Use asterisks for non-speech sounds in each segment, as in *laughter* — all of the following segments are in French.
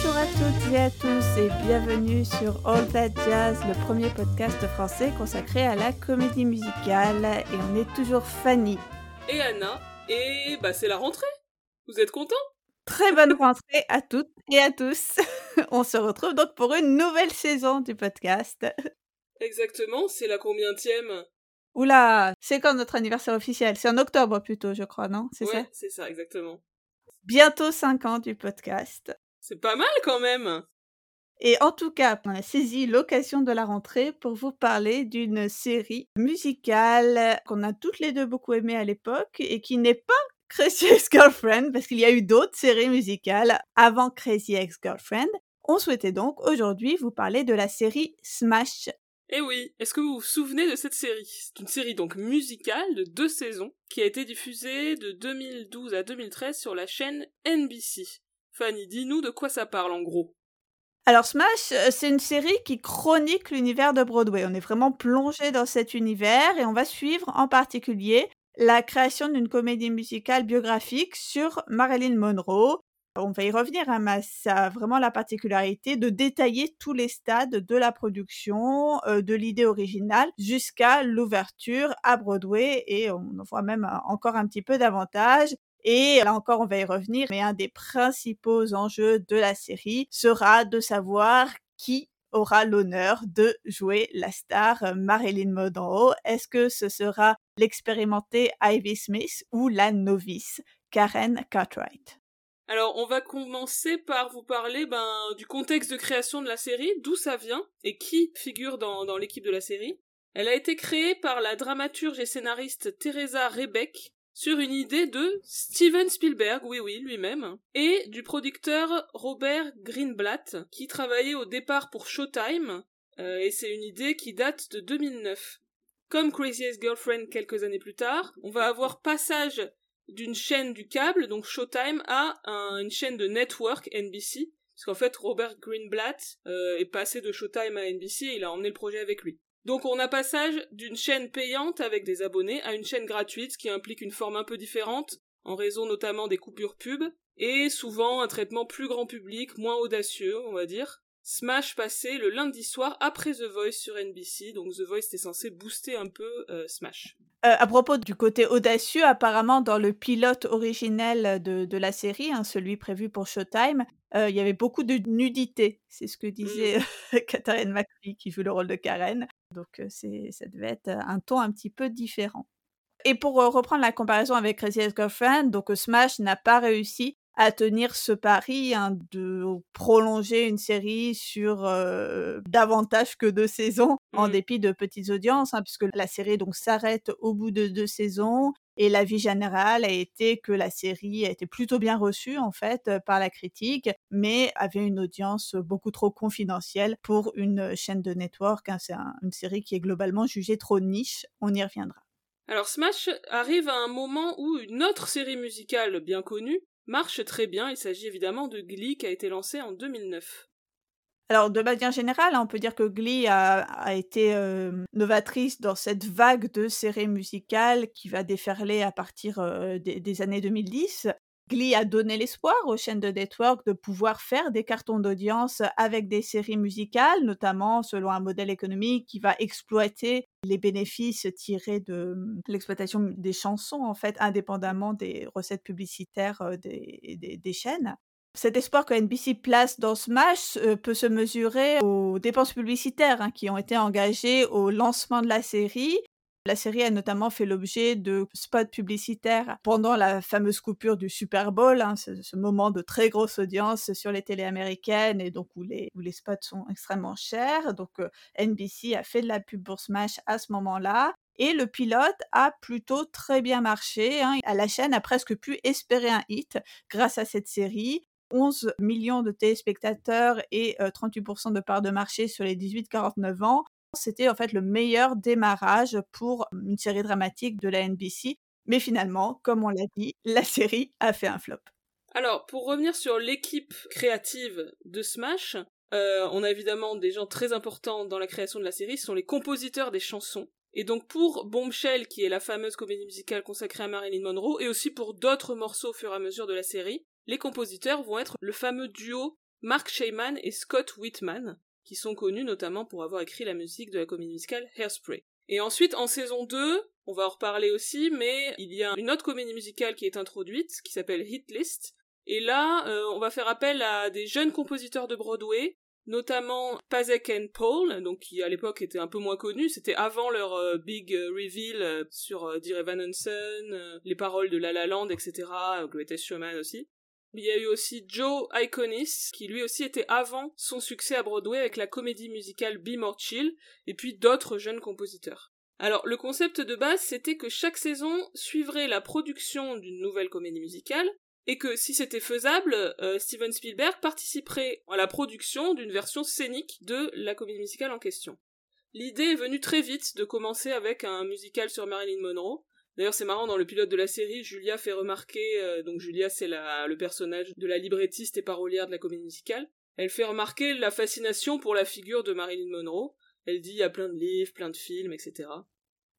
Bonjour à toutes et à tous et bienvenue sur All That Jazz, le premier podcast français consacré à la comédie musicale. Et on est toujours Fanny. Et Anna. Et bah c'est la rentrée. Vous êtes contents? Très bonne rentrée à toutes et à tous. *laughs* on se retrouve donc pour une nouvelle saison du podcast. Exactement, c'est la combientième Oula, c'est quand notre anniversaire officiel? C'est en octobre plutôt, je crois, non? C'est ça? c'est ça, exactement. Bientôt 5 ans du podcast. C'est pas mal quand même et en tout cas, on a saisi l'occasion de la rentrée pour vous parler d'une série musicale qu'on a toutes les deux beaucoup aimée à l'époque et qui n'est pas Crazy Ex-Girlfriend parce qu'il y a eu d'autres séries musicales avant Crazy Ex-Girlfriend. On souhaitait donc aujourd'hui vous parler de la série Smash eh oui, est-ce que vous vous souvenez de cette série? C'est une série donc musicale de deux saisons qui a été diffusée de 2012 à 2013 sur la chaîne NBC. Fanny, dis-nous de quoi ça parle en gros. Alors Smash, euh, c'est une série qui chronique l'univers de Broadway. On est vraiment plongé dans cet univers et on va suivre en particulier la création d'une comédie musicale biographique sur Marilyn Monroe, on va y revenir, hein, mais ça a vraiment la particularité de détailler tous les stades de la production, euh, de l'idée originale, jusqu'à l'ouverture à Broadway, et on en voit même euh, encore un petit peu davantage. Et là encore, on va y revenir, mais un des principaux enjeux de la série sera de savoir qui aura l'honneur de jouer la star euh, Marilyn Monroe. Est-ce que ce sera l'expérimentée Ivy Smith ou la novice Karen Cartwright? Alors, on va commencer par vous parler ben, du contexte de création de la série, d'où ça vient et qui figure dans, dans l'équipe de la série. Elle a été créée par la dramaturge et scénariste Teresa Rebeck sur une idée de Steven Spielberg, oui oui, lui-même, et du producteur Robert Greenblatt, qui travaillait au départ pour Showtime, euh, et c'est une idée qui date de 2009. Comme Crazy Ex-Girlfriend quelques années plus tard, on va avoir passage d'une chaîne du câble, donc Showtime, à une chaîne de network NBC, parce qu'en fait Robert Greenblatt euh, est passé de Showtime à NBC et il a emmené le projet avec lui. Donc on a passage d'une chaîne payante avec des abonnés à une chaîne gratuite, qui implique une forme un peu différente, en raison notamment des coupures pub, et souvent un traitement plus grand public, moins audacieux, on va dire. Smash passait le lundi soir après The Voice sur NBC, donc The Voice était censé booster un peu euh, Smash. Euh, à propos du côté audacieux, apparemment dans le pilote originel de, la série, hein, celui prévu pour Showtime, euh, il y avait beaucoup de nudité. C'est ce que disait mmh. *laughs* Catherine McPhee qui joue le rôle de Karen. Donc c'est, ça devait être un ton un petit peu différent. Et pour reprendre la comparaison avec Crazy Ex-Girlfriend, donc Smash n'a pas réussi à tenir ce pari hein, de prolonger une série sur davantage que deux saisons, en mmh. dépit de petites audiences, hein, puisque la série donc s'arrête au bout de deux saisons. Et l'avis général a été que la série a été plutôt bien reçue en fait par la critique, mais avait une audience beaucoup trop confidentielle pour une chaîne de network. Hein. C'est une série qui est globalement jugée trop niche. On y reviendra. Alors Smash arrive à un moment où une autre série musicale bien connue, marche très bien. Il s'agit évidemment de Glee qui a été lancé en 2009. Alors, de manière générale, on peut dire que Glee a, été euh, novatrice dans cette vague de séries musicales qui va déferler à partir euh, des, années 2010. Glee a donné l'espoir aux chaînes de network de pouvoir faire des cartons d'audience avec des séries musicales, notamment selon un modèle économique qui va exploiter les bénéfices tirés de mmh, l'exploitation des chansons, en fait, indépendamment des recettes publicitaires des, chaînes. Cet espoir que NBC place dans Smash peut se mesurer aux dépenses publicitaires hein, qui ont été engagées au lancement de la série la série a notamment fait l'objet de spots publicitaires pendant la fameuse coupure du Super Bowl, hein, ce, moment de très grosse audience sur les télés américaines et donc où les, spots sont extrêmement chers. Donc euh, NBC a fait de la pub pour Smash à ce moment-là. Et le pilote a plutôt très bien marché. Hein. La chaîne a presque pu espérer un hit grâce à cette série. 11 millions de téléspectateurs et 38% euh, de part de marché sur les 18-49 ans. C'était en fait le meilleur démarrage pour une série dramatique de la NBC. Mais finalement, comme on l'a dit, la série a fait un flop. Alors, pour revenir sur l'équipe créative de Smash, euh, on a évidemment des gens très importants dans la création de la série, ce sont les compositeurs des chansons. Et donc pour Bombshell, qui est la fameuse comédie musicale consacrée à Marilyn Monroe, et aussi pour d'autres morceaux au fur et à mesure de la série, les compositeurs vont être le fameux duo Mark Shayman et Scott Whitman, qui sont connus notamment pour avoir écrit la musique de la comédie musicale Hairspray. Et ensuite, en saison 2, on va en reparler aussi, mais il y a une autre comédie musicale qui est introduite, qui s'appelle Hit List. Et là, euh, on va faire appel à des jeunes compositeurs de Broadway, notamment Pasek and Paul, donc qui à l'époque étaient un peu moins connus, c'était avant leur euh, big euh, reveal sur Dear Evan Hansen, les paroles de La La Land, etc., Greatest Showman aussi. Il y a eu aussi Joe Iconis, qui lui aussi était avant son succès à Broadway avec la comédie musicale Be More Chill, et puis d'autres jeunes compositeurs. Alors, le concept de base, c'était que chaque saison suivrait la production d'une nouvelle comédie musicale, et que si c'était faisable, euh, Steven Spielberg participerait à la production d'une version scénique de la comédie musicale en question. L'idée est venue très vite de commencer avec un musical sur Marilyn Monroe, D'ailleurs, c'est marrant, dans le pilote de la série, Julia fait remarquer, euh, donc Julia, c'est le personnage de la librettiste et parolière de la comédie musicale, elle fait remarquer la fascination pour la figure de Marilyn Monroe. Elle dit il y a plein de livres, plein de films, etc.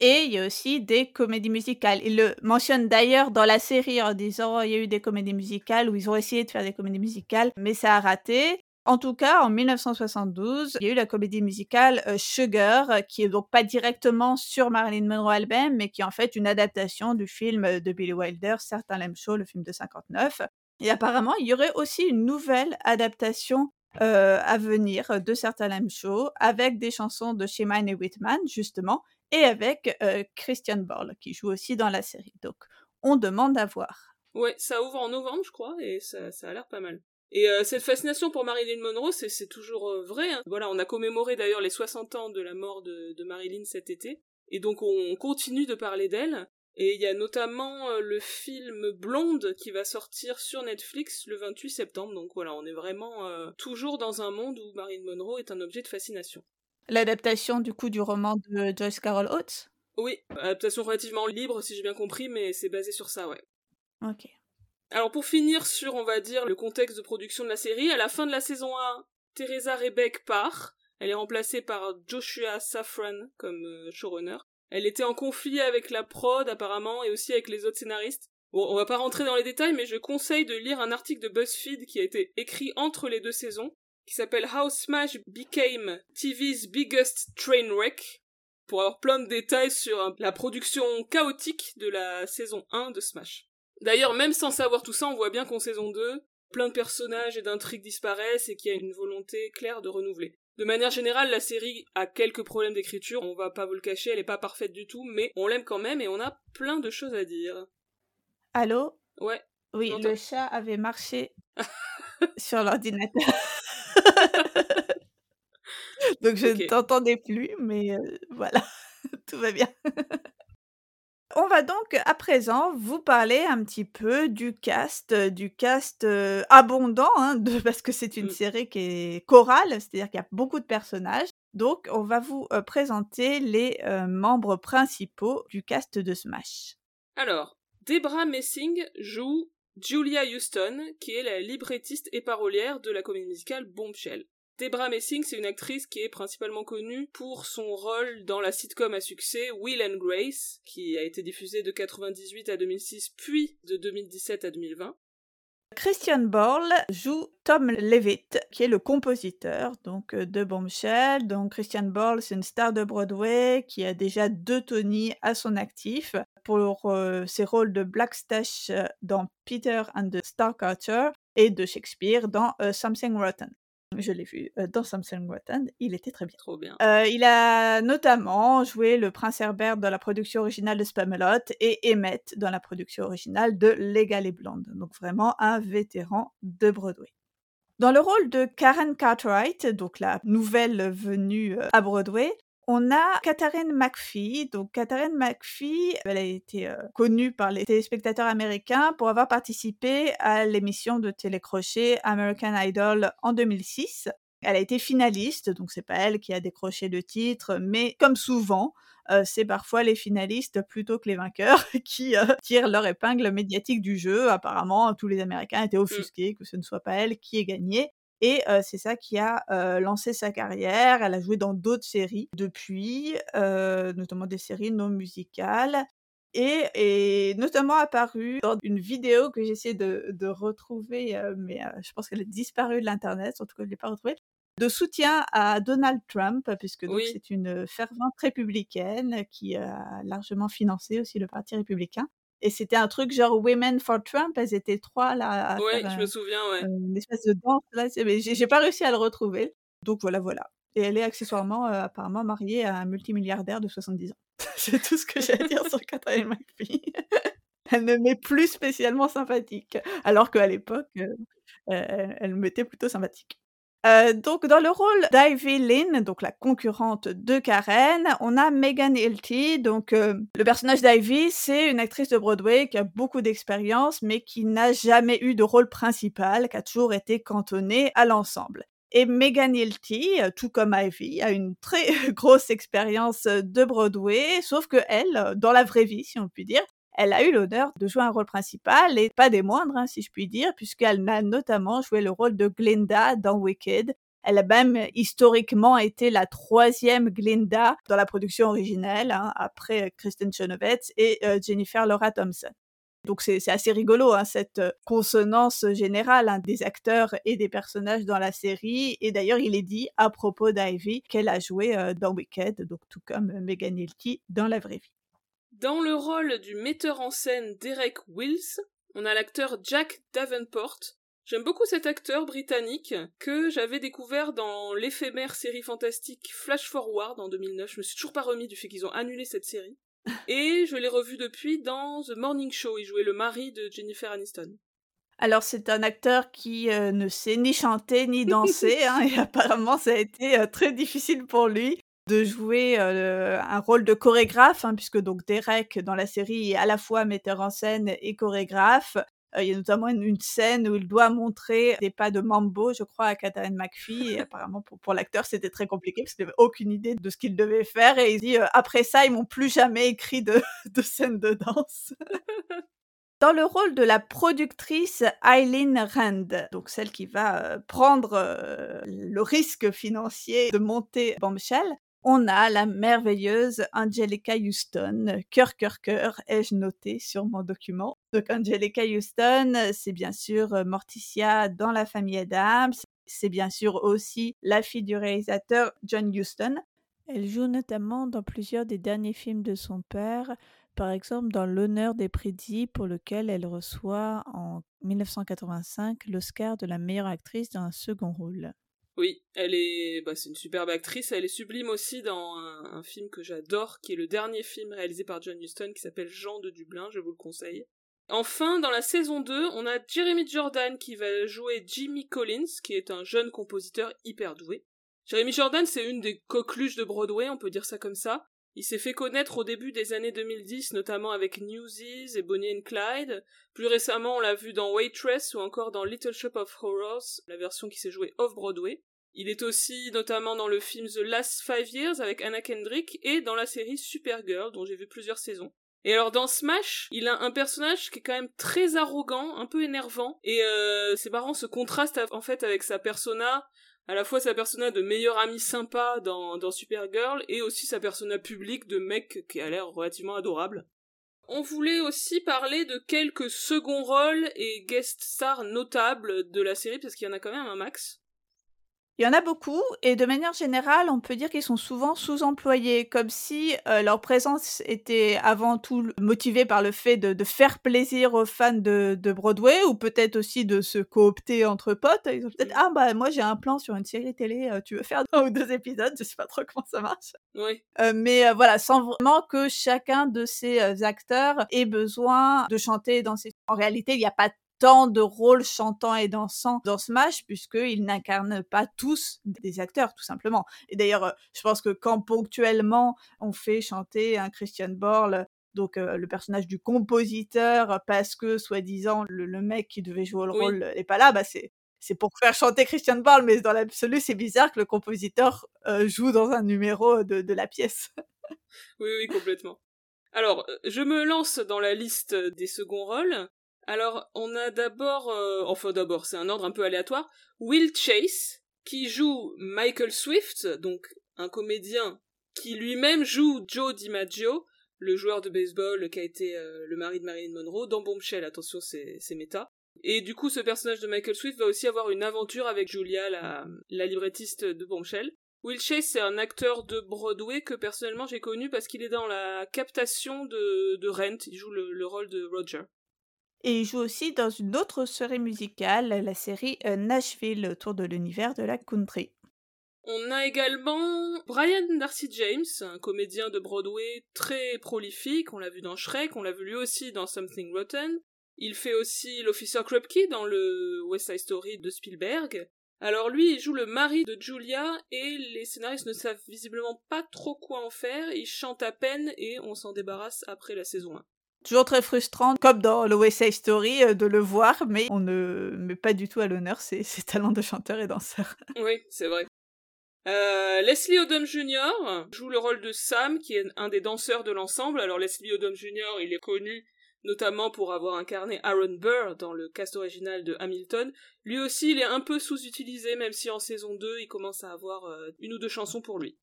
Et il y a aussi des comédies musicales. Il le mentionne d'ailleurs dans la série en disant il y a eu des comédies musicales où ils ont essayé de faire des comédies musicales, mais ça a raté. En tout cas, en 1972, il y a eu la comédie musicale euh, Sugar, euh, qui est donc pas directement sur Marilyn Monroe elle-même, mais qui est en fait une adaptation du film euh, de Billy Wilder, Certain Lem Show, le film de 59. Et apparemment, il y aurait aussi une nouvelle adaptation à venir de Certain Lem Show, avec des chansons de Shemane et Whitman, justement, et avec Christian Borle, qui joue aussi dans la série. Donc, on demande à voir. Ouais, ça ouvre en novembre, je crois, et ça a l'air pas mal. Et euh, cette fascination pour Marilyn Monroe, c'est toujours euh, vrai. Hein. Voilà, on a commémoré d'ailleurs les 60 ans de la mort de, Marilyn cet été, et donc on continue de parler d'elle. Et il y a notamment euh, le film Blonde qui va sortir sur Netflix le 28 septembre. Donc voilà, on est vraiment toujours dans un monde où Marilyn Monroe est un objet de fascination. L'adaptation du coup du roman de Joyce Carol Oates? Oui, adaptation relativement libre si j'ai bien compris, mais c'est basé sur ça, ouais. Ok. Alors pour finir sur, on va dire, le contexte de production de la série, à la fin de la saison 1, Teresa Rebeck part. Elle est remplacée par Joshua Safran comme euh, showrunner. Elle était en conflit avec la prod apparemment et aussi avec les autres scénaristes. Bon, on va pas rentrer dans les détails, mais je conseille de lire un article de BuzzFeed qui a été écrit entre les deux saisons, qui s'appelle How Smash Became TV's Biggest Train Wreck, pour avoir plein de détails sur la production chaotique de la saison 1 de Smash. D'ailleurs, même sans savoir tout ça, on voit bien qu'en saison 2, plein de personnages et d'intrigues disparaissent et qu'il y a une volonté claire de renouveler. De manière générale, la série a quelques problèmes d'écriture, on va pas vous le cacher, elle est pas parfaite du tout, mais on l'aime quand même et on a plein de choses à dire. Allô? Ouais. Oui, le chat avait marché *laughs* sur l'ordinateur. *laughs* Donc je ne t'entendais plus, mais euh, voilà, *laughs* tout va bien. On va donc à présent vous parler un petit peu du cast, du cast, abondant, hein, *laughs* parce que c'est une mmh. série qui est chorale, c'est-à-dire qu'il y a beaucoup de personnages. Donc on va vous, présenter les, membres principaux du cast de Smash. Alors, Debra Messing joue Julia Houston, qui est la librettiste et parolière de la comédie musicale Bombshell. Debra Messing, c'est une actrice qui est principalement connue pour son rôle dans la sitcom à succès Will and Grace, qui a été diffusée de 98 à 2006, puis de 2017 à 2020. Christian Borle joue Tom Levitt, qui est le compositeur donc euh, de Bombshell. Donc Christian Borle, c'est une star de Broadway qui a déjà deux Tony à son actif pour euh, ses rôles de Blackstash euh, dans Peter and the Starcatcher et de Shakespeare dans Something Rotten. Je l'ai vu dans Samson Rotten, il était très bien. Trop bien. il a notamment joué le prince Herbert dans la production originale de Spamelot et Emmett dans la production originale de Legal et Blonde. Donc vraiment un vétéran de Broadway. Dans le rôle de Karen Cartwright, donc la nouvelle venue à Broadway, on a Katharine McPhee. Donc Katharine McPhee, elle a été euh, connue par les téléspectateurs américains pour avoir participé à l'émission de télécrochet American Idol en 2006. Elle a été finaliste, donc c'est pas elle qui a décroché le titre, mais comme souvent, euh, c'est parfois les finalistes plutôt que les vainqueurs *laughs* qui euh, tirent leur épingle médiatique du jeu. Apparemment, tous les Américains étaient mmh. offusqués que ce ne soit pas elle qui ait gagné. Et c'est ça qui a lancé sa carrière. Elle a joué dans d'autres séries depuis, notamment des séries non musicales. et est notamment apparu dans une vidéo que j'essaie de, de retrouver, mais je pense qu'elle a disparu de l'internet, en tout cas je l'ai pas retrouvée, de soutien à Donald Trump, puisque donc Oui. c'est une fervente républicaine qui a largement financé aussi le Parti républicain. Et c'était un truc genre Women for Trump, elles étaient trois là à Ouais, faire je un- me souviens, ouais. une espèce de danse là, mais j'ai pas réussi à le retrouver. Donc voilà, voilà. Et elle est accessoirement euh, apparemment mariée à un multimilliardaire de 70 ans. *laughs* c'est tout ce que j'ai à dire sur Catherine McPhee. *laughs* elle ne m'est plus spécialement sympathique, alors qu'à l'époque, euh, euh, elle, elle m'était plutôt sympathique. Euh, donc dans le rôle d'Ivy Lynn, donc la concurrente de Karen, on a Megan Hilty. Donc euh, le personnage d'Ivy, c'est une actrice de Broadway qui a beaucoup d'expérience, mais qui n'a jamais eu de rôle principal, qui a toujours été cantonnée à l'ensemble. Et Megan Hilty, tout comme Ivy, a une très *laughs* grosse expérience de Broadway, sauf que elle, dans la vraie vie, si on peut dire, elle a eu l'honneur de jouer un rôle principal et pas des moindres, hein, si je puis dire, puisqu'elle a notamment joué le rôle de Glinda dans Wicked. Elle a même historiquement été la troisième Glinda dans la production originelle, hein, après euh, Kristen Chenoweth et euh, Jennifer Laura Thompson. Donc c'est assez rigolo, hein, cette euh, consonance générale des acteurs et des personnages dans la série. Et d'ailleurs, il est dit à propos d'Ivy qu'elle a joué dans Wicked, donc tout comme Megan Hilty dans la vraie vie. Dans le rôle du metteur en scène Derek Wills, on a l'acteur Jack Davenport. J'aime beaucoup cet acteur britannique que j'avais découvert dans l'éphémère série fantastique Flash Forward en 2009. Je me suis toujours pas remis du fait qu'ils ont annulé cette série. *laughs* Et je l'ai revu depuis dans The Morning Show. Il jouait le mari de Jennifer Aniston. Alors c'est un acteur qui euh, ne sait ni chanter ni danser, *laughs* hein, et apparemment ça a été euh, très difficile pour lui de jouer euh, un rôle de chorégraphe, hein, puisque donc Derek dans la série est à la fois metteur en scène et chorégraphe. Euh, il y a notamment une, scène où il doit montrer des pas de mambo, je crois, à Catherine McPhee. Et apparemment, pour, l'acteur, c'était très compliqué parce qu'il n'avait aucune idée de ce qu'il devait faire. Et il dit, euh, après ça, ils m'ont plus jamais écrit de, *laughs* de scène de danse. *laughs* Dans le rôle de la productrice Eileen Rand, donc celle qui va prendre le risque financier de monter Bombshell, on a la merveilleuse Angelica Houston, cœur, cœur, cœur, ai-je noté sur mon document? Donc Angelica Houston, c'est bien sûr euh, Morticia dans la famille Adams, c'est bien sûr aussi la fille du réalisateur John Huston. Elle joue notamment dans plusieurs des derniers films de son père, par exemple dans L'honneur des prédits, pour lequel elle reçoit en 1985 l'Oscar de la meilleure actrice dans un second rôle. Oui, elle est, bah, c'est une superbe actrice. Elle est sublime aussi dans un, film que j'adore, qui est le dernier film réalisé par John Huston, qui s'appelle Jean de Dublin. Je vous le conseille. Enfin, dans la saison 2, on a Jeremy Jordan qui va jouer Jimmy Collins, qui est un jeune compositeur hyper doué. Jeremy Jordan, c'est une des coqueluches de Broadway, on peut dire ça comme ça. Il s'est fait connaître au début des années 2010, notamment avec Newsies et Bonnie and Clyde. Plus récemment, on l'a vu dans Waitress ou encore dans Little Shop of Horrors, la version qui s'est jouée off-Broadway. Il est aussi notamment dans le film The Last Five Years avec Anna Kendrick et dans la série Supergirl, dont j'ai vu plusieurs saisons. Et alors dans Smash, il a un personnage qui est quand même très arrogant, un peu énervant, et euh, c'est marrant ce contraste en fait avec sa persona, à la fois sa persona de meilleur ami sympa dans, Supergirl, et aussi sa persona publique de mec qui a l'air relativement adorable. On voulait aussi parler de quelques seconds rôles et guest stars notables de la série, parce qu'il y en a quand même un max. Il y en a beaucoup, et de manière générale, on peut dire qu'ils sont souvent sous-employés, comme si euh, leur présence était avant tout motivée par le fait de, de faire plaisir aux fans de, de Broadway, ou peut-être aussi de se coopter entre potes. Ils ont peut-être, ah bah moi j'ai un plan sur une série télé, euh, tu veux faire un ou deux épisodes, je sais pas trop comment ça marche. Oui. Euh, mais euh, voilà, sans vraiment que chacun de ces euh, acteurs ait besoin de chanter dans ses... En réalité, il n'y a pas tant de rôles chantants et dansants dans Smash puisqu'ils n'incarnent pas tous des acteurs tout simplement. Et d'ailleurs, euh, je pense que quand ponctuellement on fait chanter un Christian Borle, donc euh, le personnage du compositeur, parce que soi-disant le, le, mec qui devait jouer le Oui. rôle n'est pas là, bah c'est c'est pour faire chanter Christian Borle, mais dans l'absolu, c'est bizarre que le compositeur euh, joue dans un numéro de, de la pièce. Oui, oui, complètement. Alors, je me lance dans la liste des seconds rôles. Alors, on a d'abord, euh, enfin d'abord, c'est un ordre un peu aléatoire, Will Chase, qui joue Michael Swift, donc un comédien qui lui-même joue Joe DiMaggio le joueur de baseball qui a été le mari de Marilyn Monroe. Dans Bombshell, attention, c'est méta. Et du coup, ce personnage de Michael Swift va aussi avoir une aventure avec Julia, la, la librettiste de Bombshell. Will Chase, c'est un acteur de Broadway que personnellement j'ai connu parce qu'il est dans la captation de Rent. Il joue le, rôle de Roger. Et il joue aussi dans une autre série musicale, la série euh, Nashville, autour de l'univers de la country. On a également Brian Darcy James, un comédien de Broadway très prolifique. On l'a vu dans Shrek, on l'a vu lui aussi dans Something Rotten. Il fait aussi l'officer Krupke dans le West Side Story de Spielberg. Alors lui, il joue le mari de Julia et les scénaristes ne savent visiblement pas trop quoi en faire. Il chante à peine et on s'en débarrasse après la saison 1. Toujours très frustrant, comme dans le West Story, euh, de le voir, mais on ne met pas du tout à l'honneur ses, *laughs* talents de chanteur et danseur. Oui, c'est vrai. Euh, Leslie Odom Jr. joue le rôle de Sam, qui est un des danseurs de l'ensemble. Alors Leslie Odom Jr., il est connu notamment pour avoir incarné Aaron Burr dans le cast original de Hamilton. Lui aussi, il est un peu sous-utilisé, même si en saison 2, il commence à avoir euh, une ou deux chansons pour lui.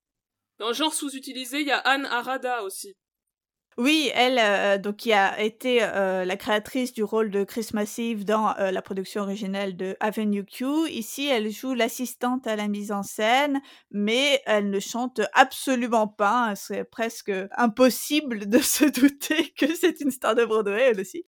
Dans le genre sous-utilisé, il y a Anne Arada aussi, oui, elle, euh, donc qui a été euh, la créatrice du rôle de Chris Massive dans euh, la production originale de Avenue Q. Ici, elle joue l'assistante à la mise en scène, mais elle ne chante absolument pas. C'est presque impossible de se *laughs* douter que c'est une star de Broadway, elle aussi.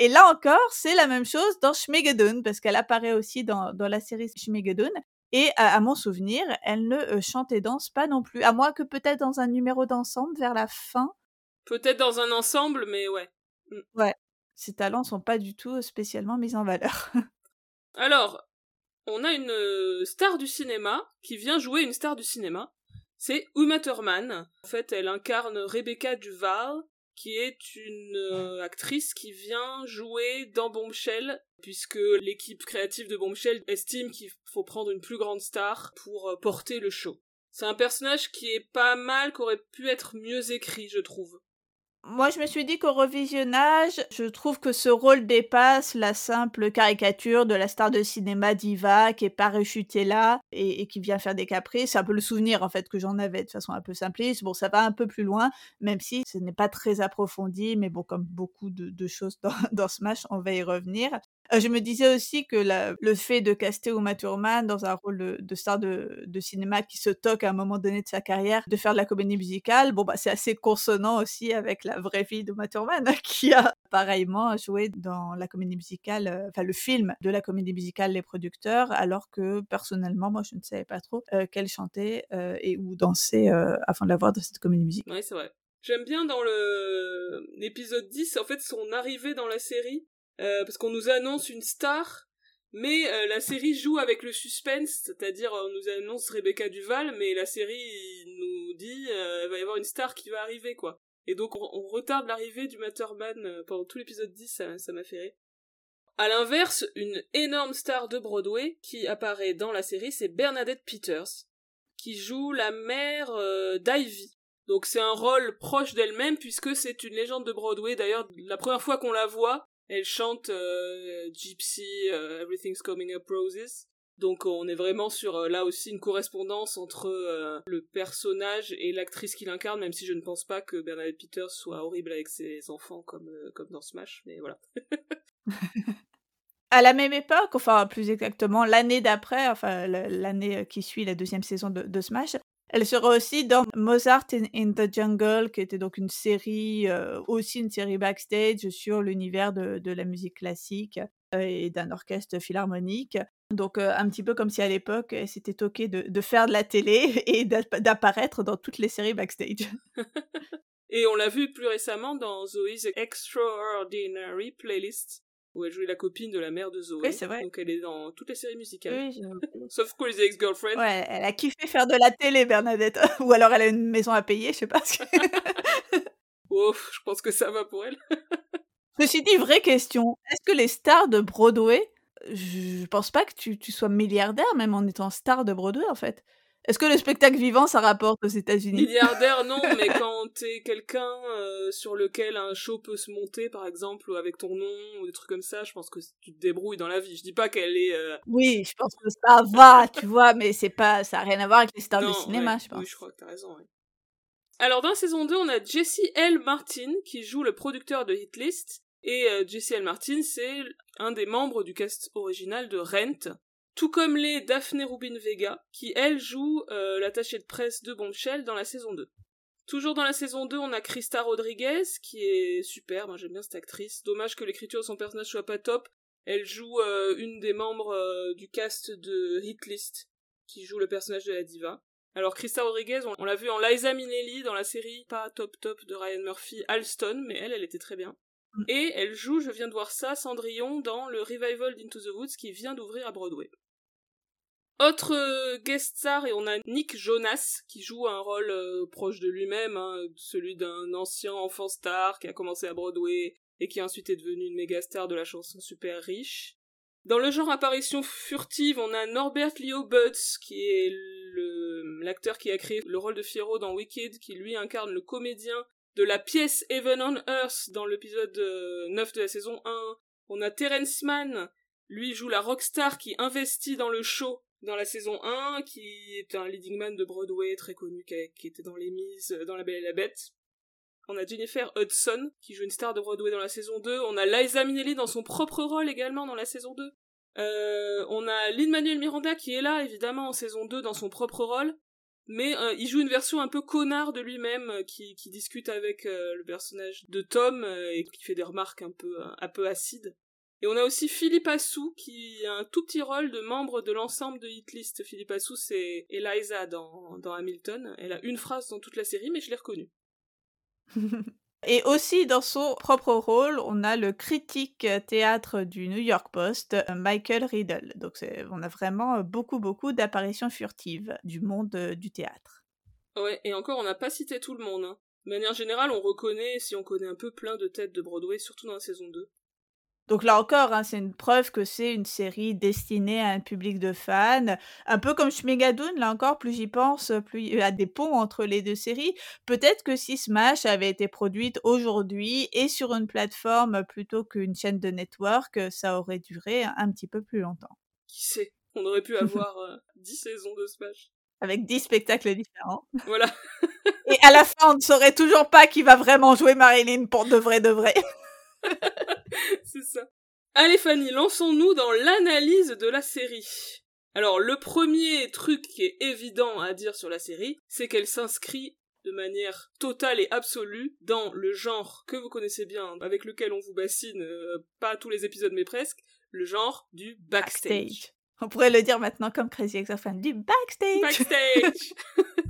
et là encore, c'est la même chose dans Schmigadoon, parce qu'elle apparaît aussi dans, dans la série Schmigadoon. Et à, mon souvenir, elle ne chante et danse pas non plus, à moins que peut-être dans un numéro d'ensemble vers la fin. Peut-être dans un ensemble, mais ouais. Mm. Ouais. Ses talents sont pas du tout spécialement mis en valeur. *laughs* Alors, on a une euh, star du cinéma qui vient jouer une star du cinéma. C'est Uma Thurman. En fait, elle incarne Rebecca Duval, qui est une euh, actrice qui vient jouer dans Bombshell, puisque l'équipe créative de Bombshell estime qu'il faut prendre une plus grande star pour euh, porter le show. C'est un personnage qui est pas mal, qui aurait pu être mieux écrit, je trouve. Moi, je me suis dit qu'au revisionnage, je trouve que ce rôle dépasse la simple caricature de la star de cinéma diva qui est parachutée là et, qui vient faire des caprices. C'est un peu le souvenir, en fait, que j'en avais de façon un peu simpliste. Bon, ça va un peu plus loin, même si ce n'est pas très approfondi, mais bon, comme beaucoup de, choses dans, *laughs* dans Smash, on va y revenir. Euh, je me disais aussi que le fait de caster Uma Thurman dans un rôle de, star de, cinéma qui se toque à un moment donné de sa carrière, de faire de la comédie musicale, bon bah c'est assez consonant aussi avec la vraie vie d'Uma Thurman *laughs* qui a pareillement joué dans la comédie musicale, euh, enfin le film de la comédie musicale Les Producteurs, alors que personnellement moi je ne savais pas trop euh, qu'elle chantait et ou dansait avant de la voir dans cette comédie musicale. Oui c'est vrai. J'aime bien dans le l'épisode 10, en fait, son arrivée dans la série, euh, parce qu'on nous annonce une star, mais euh, la série joue avec le suspense, c'est-à-dire on nous annonce Rebecca Duval, mais la série nous dit euh, il va y avoir une star qui va arriver quoi. Et donc on, retarde l'arrivée du Matterman pendant tout l'épisode 10, ça, m'a fait rire. À l'inverse, une énorme star de Broadway qui apparaît dans la série, c'est Bernadette Peters, qui joue la mère d'Ivy. Donc c'est un rôle proche d'elle-même puisque c'est une légende de Broadway. D'ailleurs, la première fois qu'on la voit, elle chante euh, Gypsy, euh, Everything's Coming Up Roses. Donc on est vraiment sur euh, là aussi une correspondance entre le personnage et l'actrice qui l'incarne, même si je ne pense pas que Bernadette Peters soit horrible avec ses enfants comme, comme dans Smash, mais voilà. *laughs* à la même époque, enfin plus exactement l'année d'après, enfin l'année qui suit la deuxième saison de Smash, elle sera aussi dans Mozart in, the Jungle, qui était donc une série, euh, aussi une série backstage sur l'univers de, la musique classique euh, et d'un orchestre philharmonique. Donc euh, un petit peu comme si à l'époque, elle s'était toquée de, faire de la télé *laughs* et d'apparaître dans toutes les séries backstage. *laughs* et on l'a vu plus récemment dans Zoe's Extraordinary Playlist, où elle jouait la copine de la mère de Zoé. Oui, c'est vrai. Donc elle est dans toutes les séries musicales. Oui, *laughs* Sauf Crazy Ex-Girlfriend. Ouais, elle a kiffé faire de la télé, Bernadette. *laughs* Ou alors elle a une maison à payer, je sais pas. *laughs* Ouf, je pense que ça va pour elle. je me suis dit, vraie question. Est-ce que les stars de Broadway, je pense pas que tu, tu sois milliardaire, même en étant star de Broadway, en fait. Est-ce que le spectacle vivant, ça rapporte aux États-Unis? Milliardaire, non, *laughs* mais quand t'es quelqu'un euh, sur lequel un show peut se monter, par exemple, avec ton nom ou des trucs comme ça, je pense que tu te débrouilles dans la vie. Je dis pas qu'elle est. Euh, oui, *laughs* je pense que ça va, tu vois, mais c'est pas, ça a rien à voir avec les stars du cinéma, je pense. Oui, je crois que t'as raison. Alors dans la saison 2, on a Jesse L. Martin qui joue le producteur de Hitlist. Et euh, Jesse L. Martin, c'est un des membres du cast original de Rent. Tout comme les Daphne Rubin Vega, qui elle joue euh, l'attachée de presse de Bombshell dans la saison 2. Toujours dans la saison 2, on a Krista Rodriguez, qui est super, moi j'aime bien cette actrice. Dommage que l'écriture de son personnage soit pas top. Elle joue euh, une des membres euh, du cast de Hitlist, qui joue le personnage de la diva. Alors Krista Rodriguez, on, l'a vu en Liza Minnelli dans la série pas top top de Ryan Murphy, Alston, mais elle, elle était très bien. Mm. Et elle joue, je viens de voir ça, Cendrillon dans le revival d'Into the Woods qui vient d'ouvrir à Broadway. Autre euh, guest star, et on a Nick Jonas, qui joue un rôle euh, proche de lui-même, hein, celui d'un ancien enfant star qui a commencé à Broadway et qui ensuite est devenu une méga star de la chanson super riche. Dans le genre apparition furtive, on a Norbert Leo Butz, qui est l'acteur qui a créé le rôle de Fierro dans Wicked, qui lui incarne le comédien de la pièce Heaven on Earth dans l'épisode 9 euh, de la saison 1. On a Terence Mann, lui joue la rockstar qui investit dans le show dans la saison 1, qui est un leading man de Broadway très connu, qui, était dans Les Mises, euh, dans La Belle et la Bête. On a Jennifer Hudson, qui joue une star de Broadway dans la saison 2. On a Liza Minnelli dans son propre rôle également dans la saison 2. Euh, on a Lin-Manuel Miranda qui est là, évidemment, en saison 2 dans son propre rôle. Mais euh, il joue une version un peu connard de lui-même, qui, discute avec le personnage de Tom et qui fait des remarques un peu, un peu acides. Et on a aussi Philippe Assou, qui a un tout petit rôle de membre de l'ensemble de Hitlist. Philippe Assou, c'est Eliza dans, dans Hamilton. Elle a une phrase dans toute la série, mais je l'ai reconnue. *laughs* Et aussi dans son propre rôle, on a le critique théâtre du New York Post, Michael Riddle. Donc on a vraiment beaucoup beaucoup d'apparitions furtives du monde du théâtre. Ouais, et encore on n'a pas cité tout le monde. Hein. De manière générale, on reconnaît, si on connaît un peu, plein de têtes de Broadway, surtout dans la saison 2. Donc là encore, hein, c'est une preuve que c'est une série destinée à un public de fans. Un peu comme Schmigadoon, là encore, plus j'y pense, plus il y a des ponts entre les deux séries. Peut-être que si Smash avait été produite aujourd'hui et sur une plateforme plutôt qu'une chaîne de network, ça aurait duré un petit peu plus longtemps. Qui sait? On aurait pu avoir euh, dix saisons de Smash. Avec dix spectacles différents. Voilà. et à la fin, on ne saurait toujours pas qui va vraiment jouer Marilyn pour de vrai de vrai. *laughs* *laughs* C'est ça. Allez Fanny, lançons-nous dans l'analyse de la série. Alors le premier truc qui est évident à dire sur la série, c'est qu'elle s'inscrit de manière totale et absolue dans le genre que vous connaissez bien, avec lequel on vous bassine, euh, pas tous les épisodes mais presque, le genre du backstage. On pourrait le dire maintenant comme Crazy ex du backstage. Backstage. *laughs*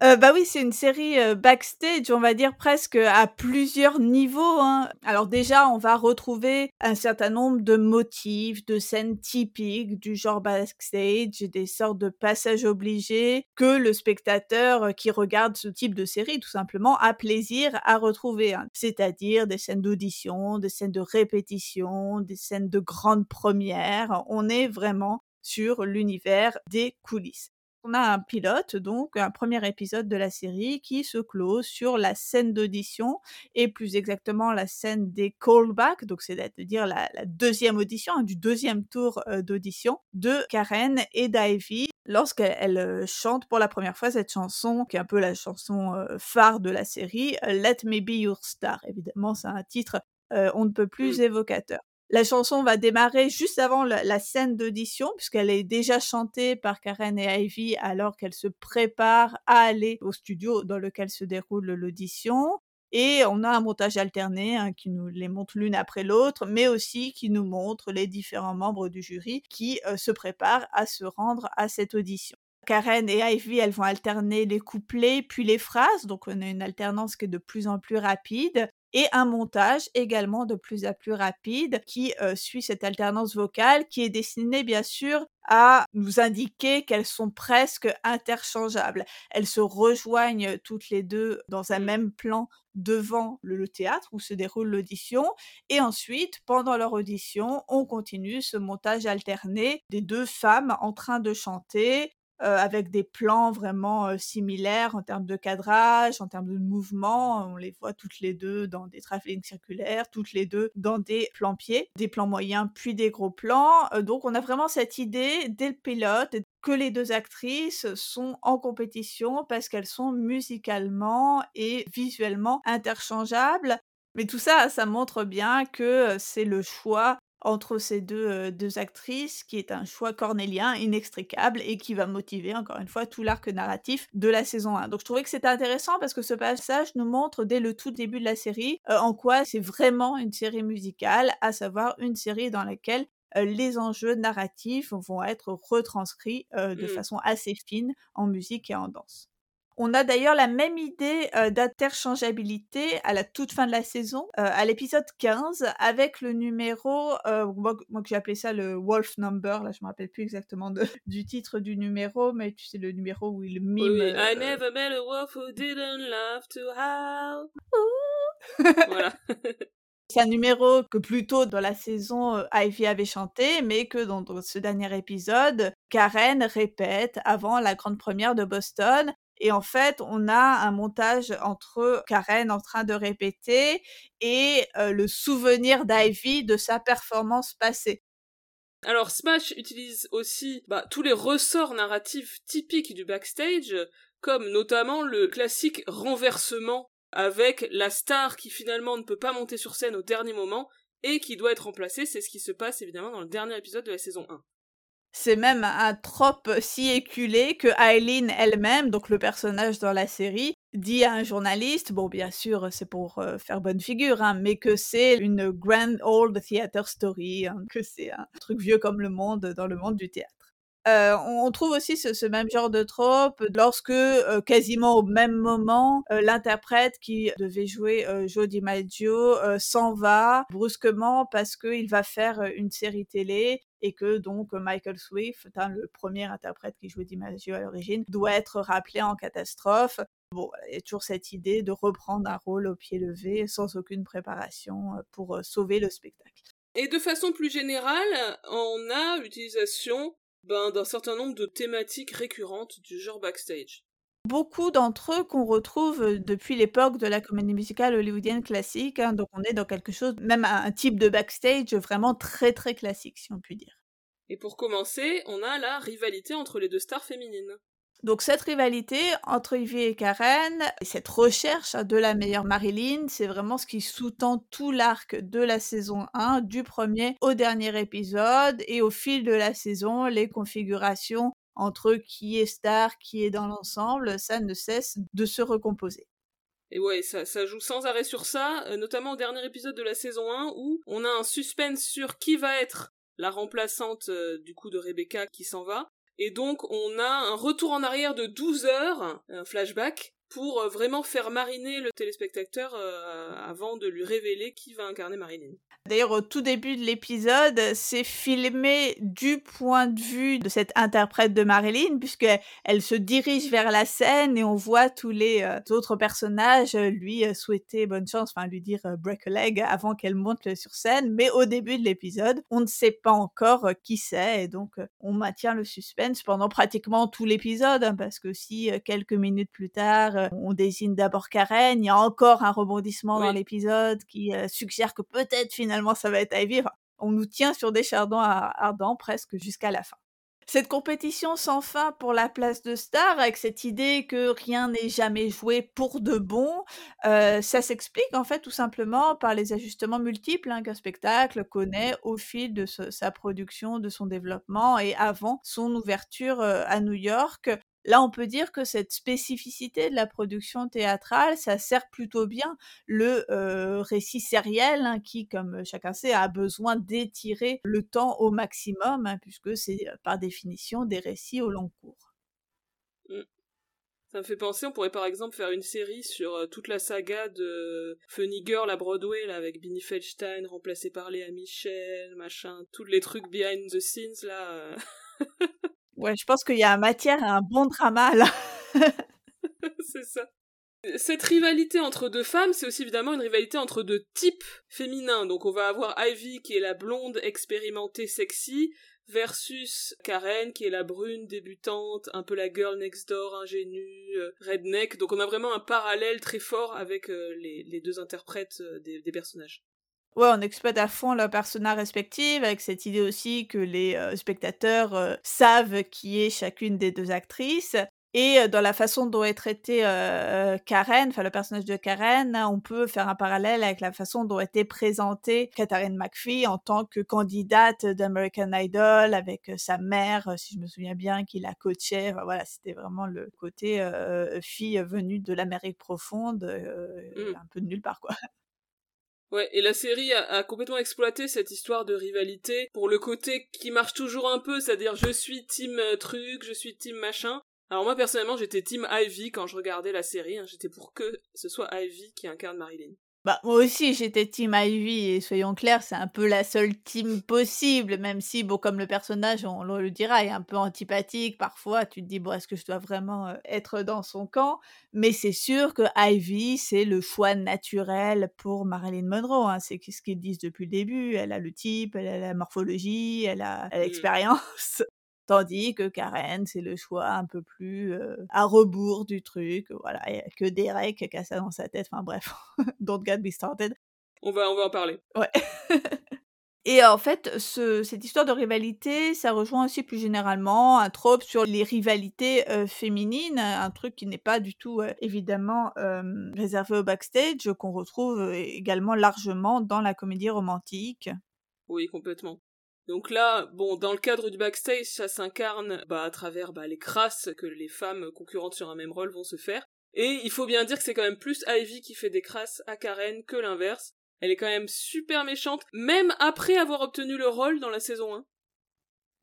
Euh, bah oui, c'est une série euh, backstage, on va dire presque à plusieurs niveaux. Hein. Alors déjà, on va retrouver un certain nombre de motifs, de scènes typiques du genre backstage, des sortes de passages obligés que le spectateur euh, qui regarde ce type de série, tout simplement, a plaisir à retrouver. Hein. C'est-à-dire des scènes d'audition, des scènes de répétition, des scènes de grandes premières. On est vraiment sur l'univers des coulisses. On a un pilote, donc un premier épisode de la série qui se close sur la scène d'audition et plus exactement la scène des callbacks, donc c'est-à-dire la, deuxième audition, hein, du deuxième tour euh, d'audition de Karen et d'Ivy lorsqu'elle euh, chante pour la première fois cette chanson, qui est un peu la chanson euh, phare de la série, Let Me Be Your Star. Évidemment, c'est un titre on ne peut plus mmh. évocateur. La chanson va démarrer juste avant la, scène d'audition, puisqu'elle est déjà chantée par Karen et Ivy alors qu'elles se préparent à aller au studio dans lequel se déroule l'audition. Et on a un montage alterné hein, qui nous les montre l'une après l'autre, mais aussi qui nous montre les différents membres du jury qui euh, se préparent à se rendre à cette audition. Karen et Ivy, elles vont alterner les couplets puis les phrases, donc on a une alternance qui est de plus en plus rapide et un montage également de plus en plus rapide qui suit cette alternance vocale qui est destinée bien sûr à nous indiquer qu'elles sont presque interchangeables. Elles se rejoignent toutes les deux dans un mmh. même plan devant le, théâtre où se déroule l'audition et ensuite pendant leur audition on continue ce montage alterné des deux femmes en train de chanter avec des plans vraiment similaires en termes de cadrage, en termes de mouvement. On les voit toutes les deux dans des travelling circulaires, toutes les deux dans des plans pieds, des plans moyens puis des gros plans. donc on a vraiment cette idée dès le pilote que les deux actrices sont en compétition parce qu'elles sont musicalement et visuellement interchangeables. Mais tout ça, ça montre bien que c'est le choix entre ces deux, deux actrices qui est un choix cornélien inextricable et qui va motiver encore une fois tout l'arc narratif de la saison 1. Donc je trouvais que c'était intéressant parce que ce passage nous montre dès le tout début de la série en quoi c'est vraiment une série musicale, à savoir une série dans laquelle les enjeux narratifs vont être retranscrits de mmh. façon assez fine en musique et en danse. On a d'ailleurs la même idée d'interchangeabilité à la toute fin de la saison, à l'épisode 15, avec le numéro, moi, que j'ai appelé ça le Wolf Number, là je me rappelle plus exactement *laughs* du titre du numéro, mais tu sais le numéro où il mime. I never met a wolf who didn't love to howl. voilà. *laughs* C'est un numéro que plutôt dans la saison, Ivy avait chanté, mais que dans, ce dernier épisode, Karen répète avant la grande première de Boston. Et en fait, on a un montage entre Karen en train de répéter et le souvenir d'Ivy de sa performance passée. Alors Smash utilise aussi bah, tous les ressorts narratifs typiques du backstage, comme notamment le classique renversement avec la star qui finalement ne peut pas monter sur scène au dernier moment et qui doit être remplacée. C'est ce qui se passe évidemment dans le dernier épisode de la saison 1. C'est même un trope si éculé que Eileen elle-même, donc le personnage dans la série, dit à un journaliste, bon bien sûr c'est pour euh, faire bonne figure, hein, mais que c'est une grand old theater story, hein, que c'est un truc vieux comme le monde dans le monde du théâtre. Euh, on trouve aussi ce, même genre de trope lorsque, euh, quasiment au même moment, l'interprète qui devait jouer Joe DiMaggio s'en va brusquement parce qu'il va faire une série télé et que donc Michael Swift, hein, le premier interprète qui jouait DiMaggio à l'origine, doit être rappelé en catastrophe. Bon, il y a toujours cette idée de reprendre un rôle au pied levé sans aucune préparation pour sauver le spectacle. Et de façon plus générale, on a l'utilisation ben, d'un certain nombre de thématiques récurrentes du genre backstage. Beaucoup d'entre eux qu'on retrouve depuis l'époque de la comédie musicale hollywoodienne classique, hein, donc on est dans quelque chose, même un type de backstage vraiment très très classique, si on peut dire. Et pour commencer, on a la rivalité entre les deux stars féminines. Donc cette rivalité entre Ivy et Karen, cette recherche de la meilleure Marilyn, c'est vraiment ce qui sous-tend tout l'arc de la saison 1, du premier au dernier épisode, et au fil de la saison, les configurations entre qui est star, qui est dans l'ensemble, ça ne cesse de se recomposer. Et ouais, ça, joue sans arrêt sur ça, euh, notamment au dernier épisode de la saison 1 où on a un suspense sur qui va être la remplaçante euh, du coup de Rebecca qui s'en va. Et donc on a un retour en arrière de 12 heures, un flashback, pour euh, vraiment faire mariner le téléspectateur euh, avant de lui révéler qui va incarner Marilyn. D'ailleurs, au tout début de l'épisode, c'est filmé du point de vue de cette interprète de Marilyn, puisqu'elle se dirige vers la scène et on voit tous les euh, autres personnages lui souhaiter bonne chance, enfin lui dire break a leg avant qu'elle monte sur scène. Mais au début de l'épisode, on ne sait pas encore qui c'est et donc on maintient le suspense pendant pratiquement tout l'épisode, hein, parce que si quelques minutes plus tard, euh, on désigne d'abord Karen, il y a encore un rebondissement dans l'épisode qui euh, suggère que peut-être finalement ça va être Ivy. on nous tient sur des chardons ardents presque jusqu'à la fin. Cette compétition sans fin pour la place de star, avec cette idée que rien n'est jamais joué pour de bon, euh, ça s'explique en fait tout simplement par les ajustements multiples hein, qu'un spectacle connaît au fil de sa production, de son développement et avant son ouverture à New York. Là, on peut dire que cette spécificité de la production théâtrale, ça sert plutôt bien le récit sériel hein, qui, comme chacun sait, a besoin d'étirer le temps au maximum, hein, puisque c'est par définition des récits au long cours. Mmh. Ça me fait penser, on pourrait par exemple faire une série sur toute la saga de Funny Girl à Broadway, avec Binnie Feldstein remplacée par Léa Michel, machin, tous les trucs behind the scenes, là. *laughs* Ouais, je pense qu'il y a matière à un bon drama là. *laughs* c'est ça. Cette rivalité entre deux femmes, c'est aussi évidemment une rivalité entre deux types féminins. Donc on va avoir Ivy qui est la blonde expérimentée sexy versus Karen qui est la brune débutante, un peu la girl next door ingénue, euh, redneck. Donc on a vraiment un parallèle très fort avec euh, les, deux interprètes euh, des, personnages. Ouais, on exploite à fond leurs personnages respectifs avec cette idée aussi que les spectateurs savent qui est chacune des deux actrices. Et dans la façon dont est traitée Karen, enfin le personnage de Karen, on peut faire un parallèle avec la façon dont était présentée Katharine McPhee en tant que candidate d'American Idol avec sa mère, si je me souviens bien, qui la coachait. voilà, c'était vraiment le côté fille venue de l'Amérique profonde, mmh. un peu de nulle part quoi. Ouais, et la série a, complètement exploité cette histoire de rivalité pour le côté qui marche toujours un peu, c'est-à-dire je suis team truc, je suis team machin, alors moi personnellement j'étais team Ivy quand je regardais la série, hein. j'étais pour que ce soit Ivy qui incarne Marilyn. Bah moi aussi j'étais team Ivy et soyons clairs c'est un peu la seule team possible même si bon comme le personnage on, le dira est un peu antipathique parfois tu te dis bon est-ce que je dois vraiment euh, être dans son camp? Mais c'est sûr que Ivy c'est le choix naturel pour Marilyn Monroe hein. c'est ce qu'ils disent depuis le début elle a le type elle a la morphologie elle a mmh. l'expérience Tandis que Karen, c'est le choix un peu plus à rebours du truc. Voilà, il que Derek qui a ça dans sa tête. Enfin bref, *laughs* don't get me started. On va, on va en parler. Ouais. *laughs* Et en fait, ce, cette histoire de rivalité, ça rejoint aussi plus généralement un trope sur les rivalités féminines, un truc qui n'est pas du tout évidemment réservé au backstage, qu'on retrouve également largement dans la comédie romantique. Oui, complètement. Donc là, bon, dans le cadre du backstage, ça s'incarne bah, à travers bah, les crasses que les femmes concurrentes sur un même rôle vont se faire. Et il faut bien dire que c'est quand même plus Ivy qui fait des crasses à Karen que l'inverse. Elle est quand même super méchante, même après avoir obtenu le rôle dans la saison 1.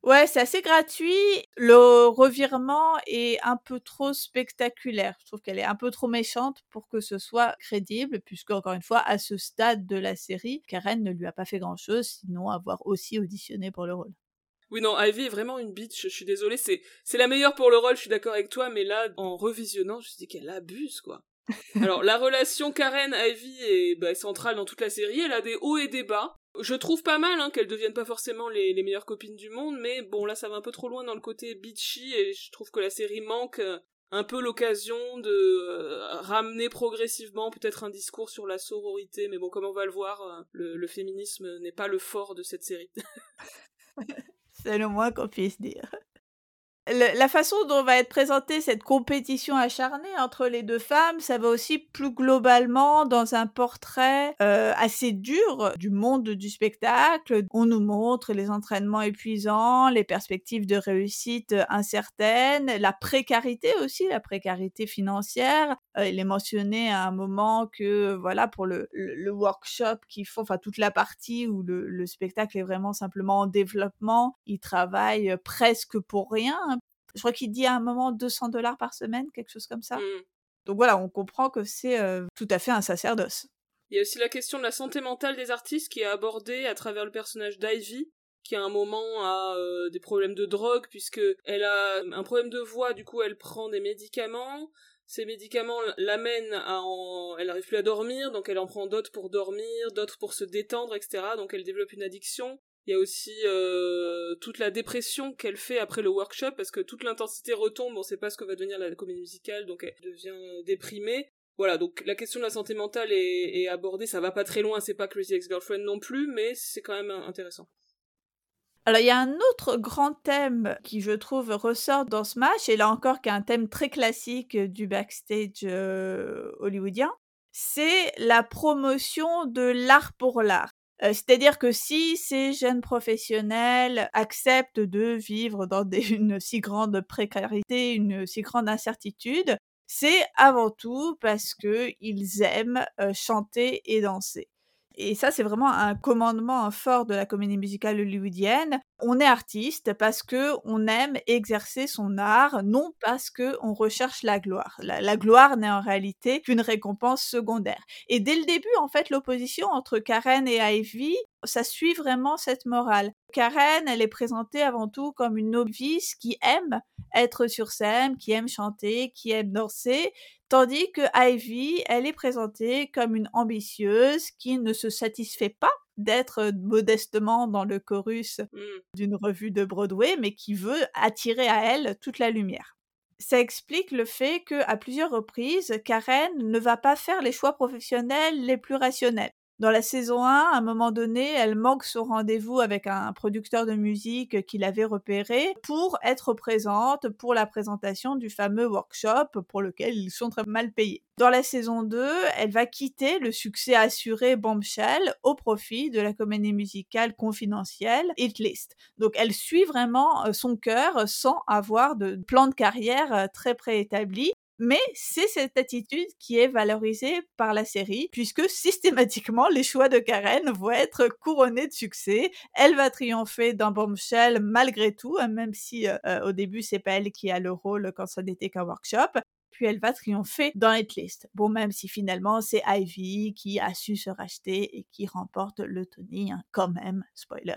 Ouais, c'est assez gratuit. Le revirement est un peu trop spectaculaire. Je trouve qu'elle est un peu trop méchante pour que ce soit crédible, puisque encore une fois, à ce stade de la série, Karen ne lui a pas fait grand-chose, sinon avoir aussi auditionné pour le rôle. Oui, non, Ivy est vraiment une bitch, je suis désolée, c'est, c'est la meilleure pour le rôle, je suis d'accord avec toi, mais là, en revisionnant, je me dit qu'elle abuse, quoi. *laughs* Alors, la relation Karen-Ivy est bah, centrale dans toute la série, elle a des hauts et des bas. Je trouve pas mal hein, qu'elles deviennent pas forcément les, meilleures copines du monde, mais bon là ça va un peu trop loin dans le côté bitchy et je trouve que la série manque euh, un peu l'occasion de euh, ramener progressivement peut-être un discours sur la sororité, mais bon comme on va le voir, euh, le féminisme n'est pas le fort de cette série. *laughs* C'est le moins qu'on puisse dire la façon dont va être présentée cette compétition acharnée entre les deux femmes, ça va aussi plus globalement dans un portrait euh, assez dur du monde du spectacle. On nous montre les entraînements épuisants, les perspectives de réussite incertaines, la précarité aussi, la précarité financière. Euh, il est mentionné à un moment que voilà pour le, le, workshop qu'ils font, enfin toute la partie où le, le spectacle est vraiment simplement en développement, ils travaillent presque pour rien je crois qu'il dit à un moment 200 dollars par semaine, quelque chose comme ça. Mmh. Donc voilà, on comprend que c'est tout à fait un sacerdoce. Il y a aussi la question de la santé mentale des artistes qui est abordée à travers le personnage d'Ivy, qui à un moment a des problèmes de drogue puisque elle a un problème de voix, du coup elle prend des médicaments. Ces médicaments l'amènent à en... elle n'arrive plus à dormir, donc elle en prend d'autres pour dormir, d'autres pour se détendre, etc. Donc elle développe une addiction. Il y a aussi euh, toute la dépression qu'elle fait après le workshop parce que toute l'intensité retombe, on sait pas ce que va devenir la comédie musicale, donc elle devient déprimée. Voilà, donc la question de la santé mentale est, abordée, ça va pas très loin, c'est pas Crazy Ex-Girlfriend non plus, mais c'est quand même intéressant. Alors il y a un autre grand thème qui je trouve ressort dans ce match, et là encore qui est un thème très classique du backstage euh, hollywoodien, c'est la promotion de l'art pour l'art. Euh, c'est-à-dire que si ces jeunes professionnels acceptent de vivre dans *laughs* une si grande précarité, une si grande incertitude, c'est avant tout parce qu'ils aiment euh, chanter et danser. Et ça, c'est vraiment un commandement fort de la comédie musicale hollywoodienne. On est artiste parce que on aime exercer son art, non parce que on recherche la gloire. La, gloire n'est en réalité qu'une récompense secondaire. Et dès le début, en fait, l'opposition entre Karen et Ivy, ça suit vraiment cette morale. Karen, elle est présentée avant tout comme une novice qui aime être sur scène, qui aime chanter, qui aime danser, Tandis que Ivy, elle est présentée comme une ambitieuse qui ne se satisfait pas d'être modestement dans le chorus Mmh. d'une revue de Broadway, mais qui veut attirer à elle toute la lumière. Ça explique le fait que, à plusieurs reprises, Karen ne va pas faire les choix professionnels les plus rationnels. Dans la saison 1, à un moment donné, elle manque son rendez-vous avec un producteur de musique qu'il avait repéré pour être présente pour la présentation du fameux workshop pour lequel ils sont très mal payés. Dans la saison 2, elle va quitter le succès assuré Bombshell au profit de la comédie musicale confidentielle Hit List. Donc elle suit vraiment euh, son cœur sans avoir de plan de carrière euh, très préétabli. Mais c'est cette attitude qui est valorisée par la série, puisque systématiquement les choix de Karen vont être couronnés de succès. Elle va triompher dans Bombshell malgré tout, hein, même si euh, euh, au début c'est pas elle qui a le rôle quand ça n'était qu'un workshop. Puis elle va triompher dans Hitlist. Bon, même si finalement c'est Ivy qui a su se racheter et qui remporte le Tony, hein, quand même, spoiler.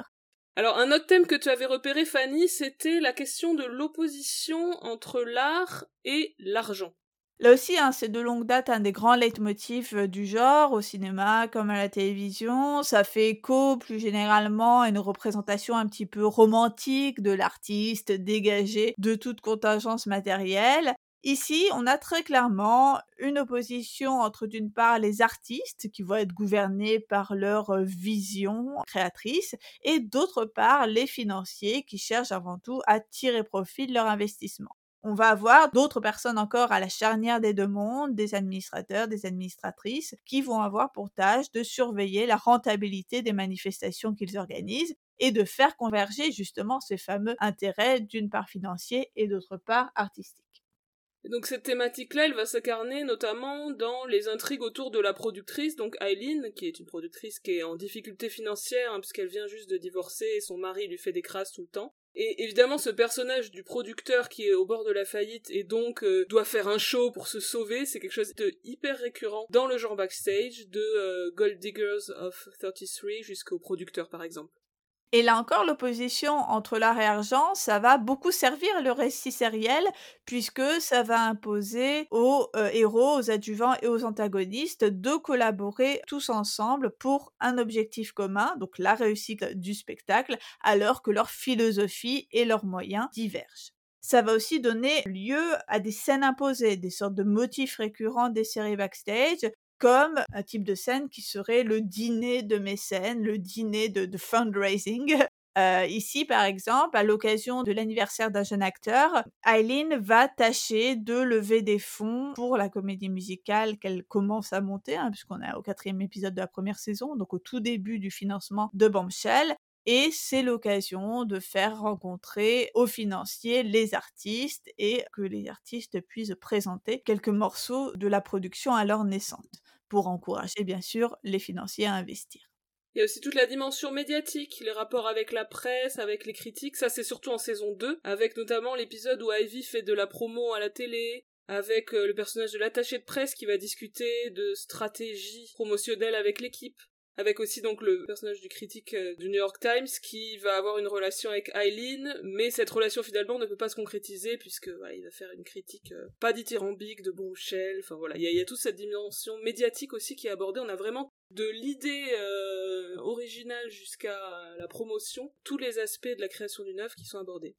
Alors, un autre thème que tu avais repéré, Fanny, c'était la question de l'opposition entre l'art et l'argent. Là aussi, hein, c'est de longue date un des grands leitmotifs euh, du genre, au cinéma comme à la télévision. Ça fait écho plus généralement à une représentation un petit peu romantique de l'artiste dégagé de toute contingence matérielle. Ici, on a très clairement une opposition entre d'une part les artistes qui vont être gouvernés par leur vision créatrice et d'autre part les financiers qui cherchent avant tout à tirer profit de leur investissement. On va avoir d'autres personnes encore à la charnière des deux mondes, des administrateurs, des administratrices, qui vont avoir pour tâche de surveiller la rentabilité des manifestations qu'ils organisent et de faire converger justement ces fameux intérêts d'une part financiers et d'autre part artistiques. Donc cette thématique-là, elle va s'incarner notamment dans les intrigues autour de la productrice, donc Eileen, qui est une productrice qui est en difficulté financière, hein, puisqu'elle vient juste de divorcer et son mari lui fait des crasses tout le temps. Et évidemment, ce personnage du producteur qui est au bord de la faillite et donc euh, doit faire un show pour se sauver, c'est quelque chose de hyper récurrent dans le genre backstage, de euh, Gold Diggers of 33 jusqu'au producteur par exemple. Et là encore, l'opposition entre l'art et ça va beaucoup servir le récit sériel, puisque ça va imposer aux euh, héros, aux adjuvants et aux antagonistes de collaborer tous ensemble pour un objectif commun, donc la réussite du spectacle, alors que leur philosophie et leurs moyens divergent. Ça va aussi donner lieu à des scènes imposées, des sortes de motifs récurrents des séries backstage, comme un type de scène qui serait le dîner de mécènes, le dîner de, fundraising. *laughs* Euh, ici, par exemple, à l'occasion de l'anniversaire d'un jeune acteur, Eileen va tâcher de lever des fonds pour la comédie musicale qu'elle commence à monter, hein, puisqu'on est au quatrième épisode de la première saison, donc au tout début du financement de Bombshell. Et c'est l'occasion de faire rencontrer aux financiers les artistes et que les artistes puissent présenter quelques morceaux de la production alors naissante pour encourager bien sûr les financiers à investir. Il y a aussi toute la dimension médiatique, les rapports avec la presse, avec les critiques, ça c'est surtout en saison 2, avec notamment l'épisode où Ivy fait de la promo à la télé, avec euh, le personnage de l'attaché de presse qui va discuter de stratégie promotionnelle avec l'équipe avec aussi donc le personnage du critique euh, du New York Times qui va avoir une relation avec Eileen, mais cette relation finalement ne peut pas se concrétiser puisque il va faire une critique euh, pas dithyrambique de Bombshell, enfin voilà, il y, a, toute cette dimension médiatique aussi qui est abordée, on a vraiment de l'idée euh, originale jusqu'à la promotion, tous les aspects de la création d'une œuvre qui sont abordés.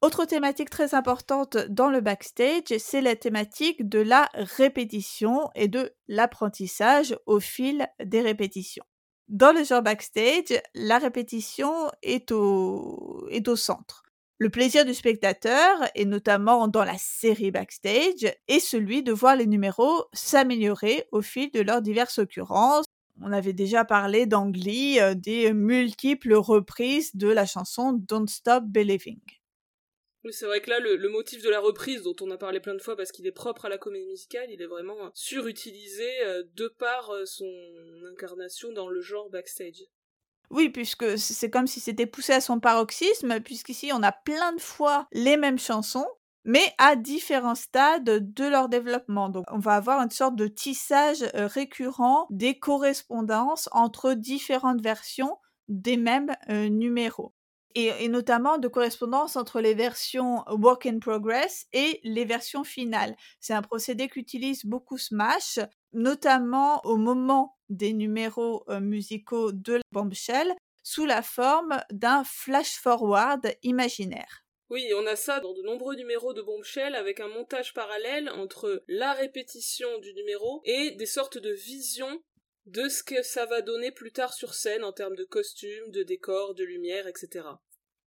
Autre thématique très importante dans le backstage, c'est la thématique de la répétition et de l'apprentissage au fil des répétitions. Dans le genre backstage, la répétition est au, est au centre. Le plaisir du spectateur, et notamment dans la série backstage, est celui de voir les numéros s'améliorer au fil de leurs diverses occurrences. On avait déjà parlé d'Angly, euh, des multiples reprises de la chanson Don't Stop Believing. Oui, c'est vrai que là, le, motif de la reprise, dont on a parlé plein de fois parce qu'il est propre à la comédie musicale, il est vraiment surutilisé euh, de par euh, son incarnation dans le genre backstage. Oui, puisque c'est comme si c'était poussé à son paroxysme, puisqu'ici on a plein de fois les mêmes chansons, mais à différents stades de leur développement. Donc on va avoir une sorte de tissage euh, récurrent des correspondances entre différentes versions des mêmes numéros. Et, notamment de correspondance entre les versions work in progress et les versions finales. C'est un procédé qu'utilise beaucoup Smash, notamment au moment des numéros euh, musicaux de Bombshell, sous la forme d'un flash-forward imaginaire. Oui, on a ça dans de nombreux numéros de Bombshell avec un montage parallèle entre la répétition du numéro et des sortes de visions de ce que ça va donner plus tard sur scène en termes de costumes, de décors, de lumière, etc.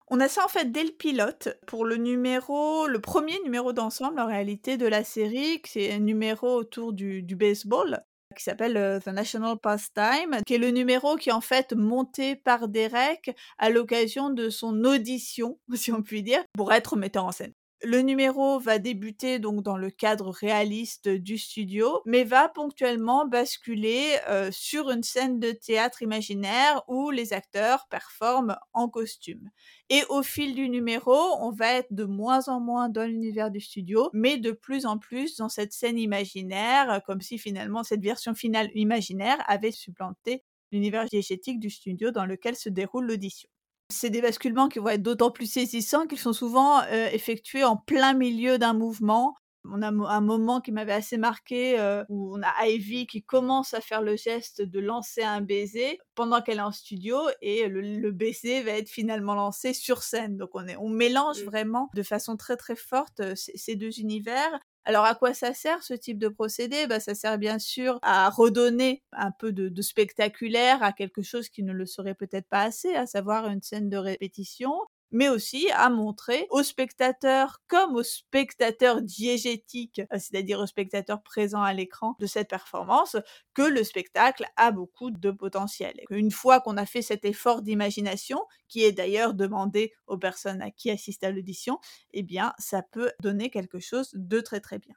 On a ça en fait dès le pilote pour le numéro, le premier numéro d'ensemble en réalité de la série, c'est un numéro autour du, baseball qui s'appelle euh, The National Pastime, qui est le numéro qui est en fait monté par Derek à l'occasion de son audition, *laughs* si on peut dire, pour être metteur en scène. Le numéro va débuter donc dans le cadre réaliste du studio, mais va ponctuellement basculer euh, sur une scène de théâtre imaginaire où les acteurs performent en costume. Et au fil du numéro, on va être de moins en moins dans l'univers du studio, mais de plus en plus dans cette scène imaginaire, comme si finalement cette version finale imaginaire avait supplanté l'univers diégétique du studio dans lequel se déroule l'audition. C'est des basculements qui vont être d'autant plus saisissants qu'ils sont souvent euh, effectués en plein milieu d'un mouvement. On a un moment qui m'avait assez marqué euh, où on a Ivy qui commence à faire le geste de lancer un baiser pendant qu'elle est en studio et le, baiser va être finalement lancé sur scène. Donc on, est, on mélange mmh. vraiment de façon très très forte ces deux univers alors à quoi ça sert ce type de procédé? Bah, Ça sert bien sûr à redonner un peu de, spectaculaire à quelque chose qui ne le serait peut-être pas assez, à savoir une scène de répétition mais aussi à montrer aux spectateurs comme aux spectateurs diégétiques, euh, c'est-à-dire aux spectateurs présents à l'écran de cette performance, que le spectacle a beaucoup de potentiel. Une fois qu'on a fait cet effort d'imagination, qui est d'ailleurs demandé aux personnes à qui assistent à l'audition, eh bien, ça peut donner quelque chose de très très bien.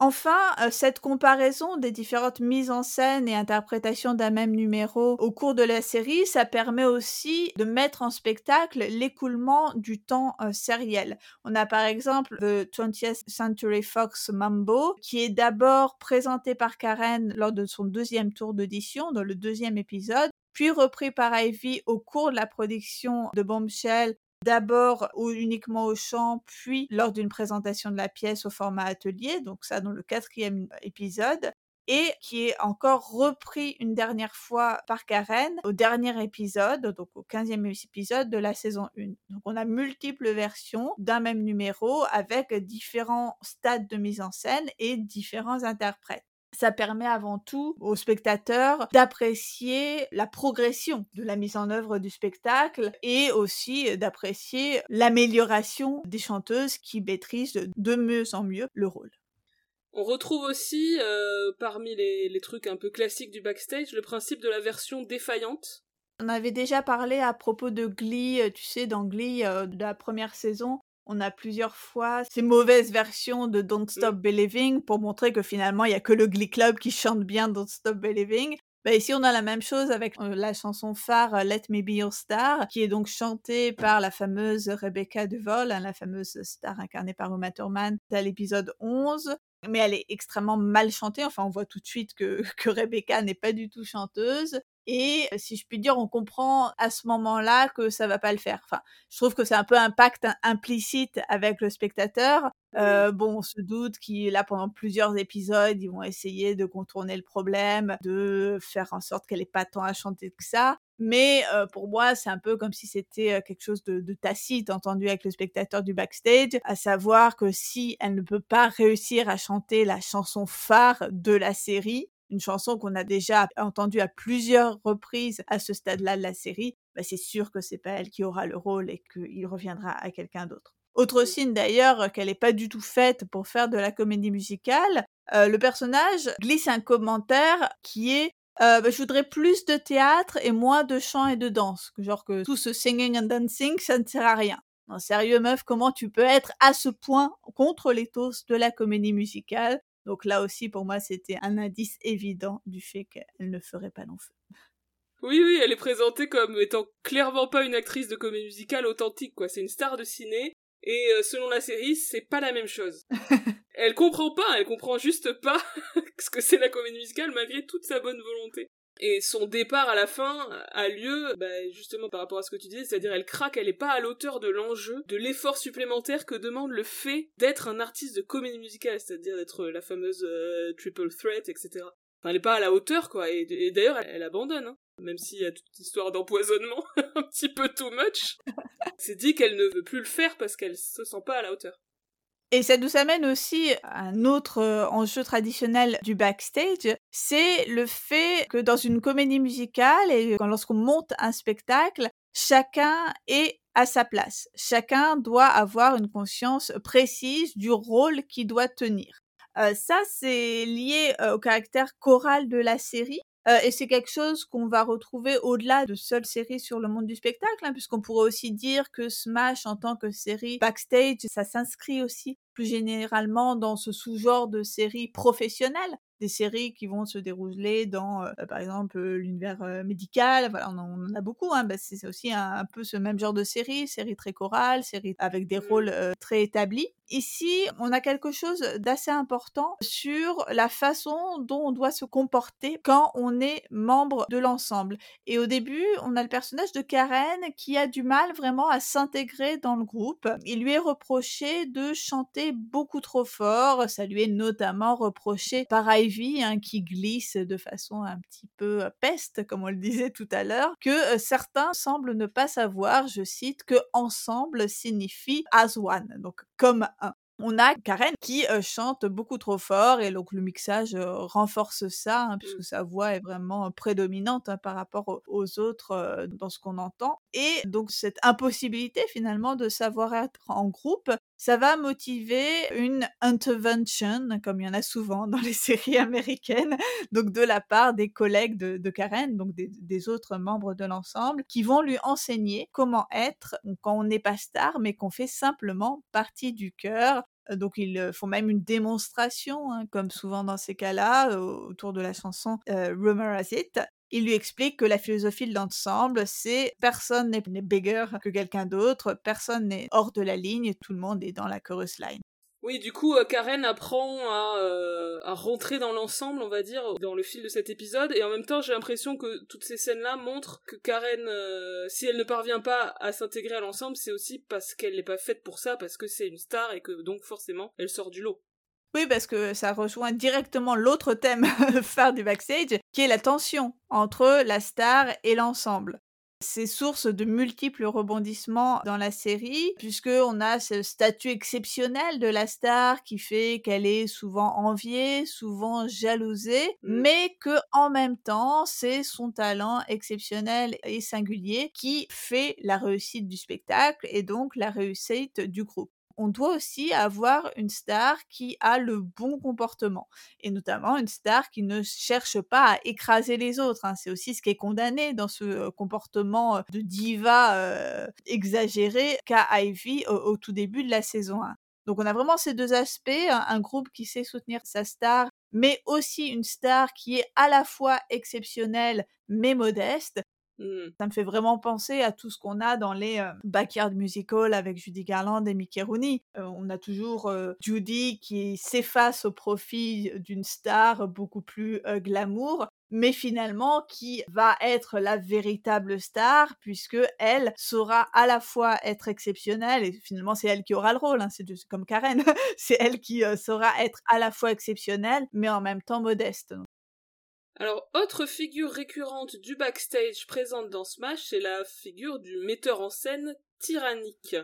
Enfin, euh, cette comparaison des différentes mises en scène et interprétations d'un même numéro au cours de la série, ça permet aussi de mettre en spectacle l'écoulement du temps euh, sériel. On a par exemple The 20th Century Fox Mambo, qui est d'abord présenté par Karen lors de son deuxième tour d'audition, dans le deuxième épisode, puis repris par Ivy au cours de la production de Bombshell d'abord uniquement au chant, puis lors d'une présentation de la pièce au format atelier, donc ça dans le quatrième épisode, et qui est encore repris une dernière fois par Karen au dernier épisode, donc au quinzième épisode de la saison 1. Donc on a multiples versions d'un même numéro avec différents stades de mise en scène et différents interprètes ça permet avant tout aux spectateurs d'apprécier la progression de la mise en œuvre du spectacle et aussi d'apprécier l'amélioration des chanteuses qui maîtrisent de mieux en mieux le rôle. On retrouve aussi, euh, parmi les, les, trucs un peu classiques du backstage, le principe de la version défaillante. On avait déjà parlé à propos de Glee, euh, tu sais, dans Glee euh, de la première saison, on a plusieurs fois ces mauvaises versions de Don't mmh. Stop Believing pour montrer que finalement il y a que le Glee Club qui chante bien Don't Stop Believing. Bah ici on a la même chose avec euh, la chanson phare euh, Let Me Be Your Star qui est donc chantée par la fameuse Rebecca DeVol, hein, la fameuse star incarnée par Uma Thurman à l'épisode 11 mais elle est extrêmement mal chantée. Enfin, on voit tout de suite que, *laughs* que Rebecca n'est pas du tout chanteuse. Et si je puis dire, on comprend à ce moment-là que ça va pas le faire. Enfin, je trouve que c'est un peu un pacte implicite avec le spectateur. Euh, bon, on se doute qu'il là pendant plusieurs épisodes, ils vont essayer de contourner le problème, de faire en sorte qu'elle ait pas tant à chanter que ça. Mais euh, pour moi, c'est un peu comme si c'était euh, quelque chose de, de, tacite entendu avec le spectateur du backstage, à savoir que si elle ne peut pas réussir à chanter la chanson phare de la série, une chanson qu'on a déjà entendue à plusieurs reprises à ce stade-là de la série, bah c'est sûr que c'est pas elle qui aura le rôle et qu'il reviendra à quelqu'un d'autre. Autre signe d'ailleurs qu'elle n'est pas du tout faite pour faire de la comédie musicale, euh, le personnage glisse un commentaire qui est euh, bah, je voudrais plus de théâtre et moins de chant et de danse. Genre que tout ce singing and dancing, ça ne sert à rien. Non, sérieux meuf, comment tu peux être à ce point contre les l'éthos de la comédie musicale donc là aussi, pour moi, c'était un indice évident du fait qu'elle ne ferait pas long feu. Oui, oui, elle est présentée comme étant clairement pas une actrice de comédie musicale authentique, quoi. C'est une star de ciné, et euh, selon la série, c'est pas la même chose. *laughs* elle comprend pas, elle comprend juste pas *laughs* ce que c'est la comédie musicale malgré toute sa bonne volonté. Et son départ à la fin a lieu, bah, justement par rapport à ce que tu disais, c'est-à-dire elle craque, elle est pas à l'auteur de l'enjeu, de l'effort supplémentaire que demande le fait d'être un artiste de comédie musicale, c'est-à-dire d'être la fameuse euh, triple threat, etc. Enfin, elle est pas à la hauteur, quoi. Et, d'ailleurs, elle, abandonne, hein. même s'il y a toute histoire d'empoisonnement, *laughs* un petit peu too much. *laughs* c'est dit qu'elle ne veut plus le faire parce qu'elle se sent pas à la hauteur. Et ça nous amène aussi à un autre euh, enjeu traditionnel du backstage, c'est le fait que dans une comédie musicale et lorsqu'on monte un spectacle, chacun est à sa place. Chacun doit avoir une conscience précise du rôle qu'il doit tenir. Euh, ça, c'est lié euh, au caractère choral de la série. Euh, et c'est quelque chose qu'on va retrouver au-delà de seules séries sur le monde du spectacle, hein, puisqu'on pourrait aussi dire que Smash en tant que série backstage, ça s'inscrit aussi plus généralement dans ce sous-genre de série professionnelle des séries qui vont se dérouler dans, euh, par exemple, euh, l'univers médical. Voilà, on en, a beaucoup. Hein, bah, c'est aussi un, peu ce même genre de série, série très chorale, série avec des mmh. rôles très établis. Ici, on a quelque chose d'assez important sur la façon dont on doit se comporter quand on est membre de l'ensemble? Et au début, on a le personnage de Karen qui a du mal vraiment à s'intégrer dans le groupe. Il lui est reproché de chanter beaucoup trop fort. Ça lui est notamment reproché par Ivy, hein, qui glisse de façon un petit peu peste, comme on le disait tout à l'heure, que certains semblent ne pas savoir, je cite, que ensemble signifie as one, donc comme on a Karen qui chante beaucoup trop fort et donc le mixage renforce ça hein, puisque mmh. sa voix est vraiment prédominante hein, par rapport aux, autres dans ce qu'on entend et donc cette impossibilité finalement de savoir être en groupe ça va motiver une intervention, comme il y en a souvent dans les *laughs* séries américaines, donc de la part des collègues de, Karen, donc des, autres membres de l'ensemble, qui vont lui enseigner comment être quand on n'est pas star, mais qu'on fait simplement partie du cœur, donc ils font même une démonstration, hein, comme souvent dans ces cas-là, autour de la chanson Rumor Has It. Il lui explique que la philosophie de l'ensemble, c'est personne n'est bigger que quelqu'un d'autre, personne n'est hors de la ligne, tout le monde est dans la chorus line. Oui, du coup, euh, Karen apprend euh, à, rentrer dans l'ensemble, on va dire, dans le fil de cet épisode, et en même temps, j'ai l'impression que toutes ces scènes-là montrent que Karen, euh, si elle ne parvient pas à s'intégrer à l'ensemble, c'est aussi parce qu'elle n'est pas faite pour ça, parce que c'est une star et que donc forcément, elle sort du lot. Oui, parce que ça rejoint directement l'autre thème *laughs* phare du backstage, qui est la tension entre la star et l'ensemble. C'est source de multiples rebondissements dans la série, puisqu'on a ce statut exceptionnel de la star qui fait qu'elle est souvent enviée, souvent jalousée, mmh. mais que en même temps, c'est son talent exceptionnel et singulier qui fait la réussite du spectacle et donc la réussite du groupe on doit aussi avoir une star qui a le bon comportement et notamment une star qui ne cherche pas à écraser les autres. Hein. C'est aussi ce qui est condamné dans ce comportement de diva exagéré qu'a Ivy au, tout début de la saison 1. Donc on a vraiment ces deux aspects, un groupe qui sait soutenir sa star, mais aussi une star qui est à la fois exceptionnelle mais modeste, Mmh. Ça me fait vraiment penser à tout ce qu'on a dans les Backyard Musical avec Judy Garland et Mickey Rooney. on a toujours Judy qui s'efface au profit d'une star beaucoup plus glamour, mais finalement qui va être la véritable star puisque elle saura à la fois être exceptionnelle et finalement c'est elle qui aura le rôle, hein, c'est comme Karen, *laughs* c'est elle qui saura être à la fois exceptionnelle mais en même temps modeste. Alors, autre figure récurrente du backstage présente dans Smash, c'est la figure du metteur en scène tyrannique.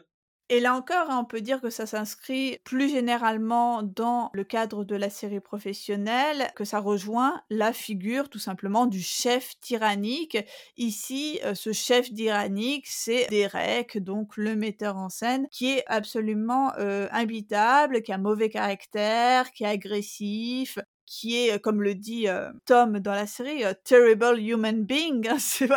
Et là encore, on peut dire que ça s'inscrit plus généralement dans le cadre de la série professionnelle, que ça rejoint la figure tout simplement du chef tyrannique. Ici, euh, ce chef tyrannique, c'est Derek, donc le metteur en scène, qui est absolument euh, imbitable, qui a mauvais caractère, qui est agressif, qui est, comme le dit Tom dans la série, terrible human being. Hein, *laughs* c'est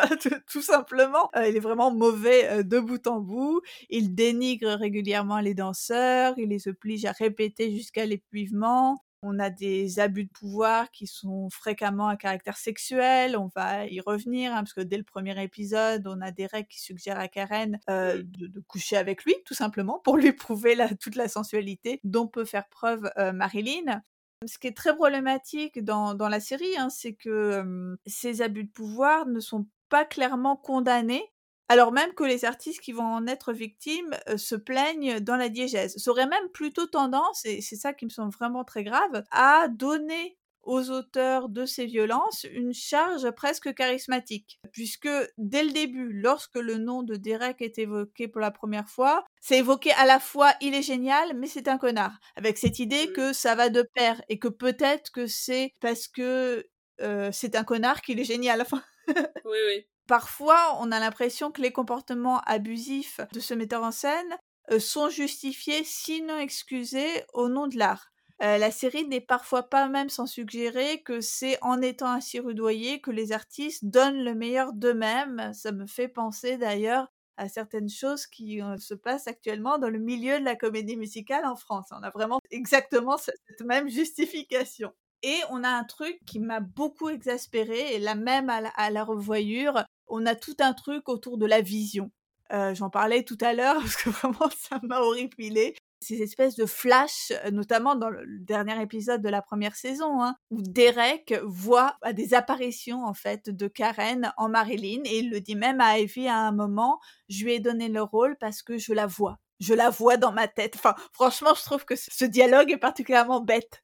tout, simplement. il est vraiment mauvais de bout en bout. Il dénigre régulièrement les danseurs. Il les oblige à répéter jusqu'à l'épuisement. On a des abus de pouvoir qui sont fréquemment à caractère sexuel. On va y revenir, hein, parce que dès le premier épisode, on a des règles qui suggèrent à Karen de, coucher avec lui, tout simplement, pour lui prouver toute la sensualité dont peut faire preuve Marilyn. Ce qui est très problématique dans, la série, hein, c'est que ces abus de pouvoir ne sont pas clairement condamnés, alors même que les artistes qui vont en être victimes se plaignent dans la diégèse. Ça aurait même plutôt tendance, et c'est ça qui me semble vraiment très grave, à donner aux auteurs de ces violences une charge presque charismatique, puisque dès le début, lorsque le nom de Derek est évoqué pour la première fois, c'est évoqué à la fois il est génial, mais c'est un connard, avec cette idée que ça va de pair et que peut-être que c'est parce que c'est un connard qu'il est génial. oui, oui. *laughs* Parfois, on a l'impression que les comportements abusifs de ce metteur en scène sont justifiés, sinon excusés, au nom de l'art la série n'est parfois pas même sans suggérer que c'est en étant ainsi rudoyés que les artistes donnent le meilleur d'eux-mêmes. Ça me fait penser d'ailleurs à certaines choses qui se passent actuellement dans le milieu de la comédie musicale en France. On a vraiment exactement cette même justification. Et on a un truc qui m'a beaucoup exaspéré, et là même à la, revoyure, on a tout un truc autour de la vision. J'en parlais tout à l'heure *laughs* parce que vraiment ça m'a horripilé ces espèces de flash, euh, notamment dans le dernier épisode de la première saison, hein, où Derek voit des apparitions en fait de Karen en Marilyn et il le dit même à Ivy à un moment, je lui ai donné le rôle parce que je la vois. Je la vois dans ma tête. Enfin, franchement, je trouve que ce dialogue est particulièrement bête.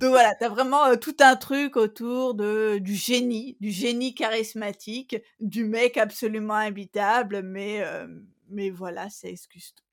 Donc voilà, t'as vraiment tout un truc autour de du génie, du génie charismatique, du mec absolument imbitable, mais mais voilà, ça excuse tout.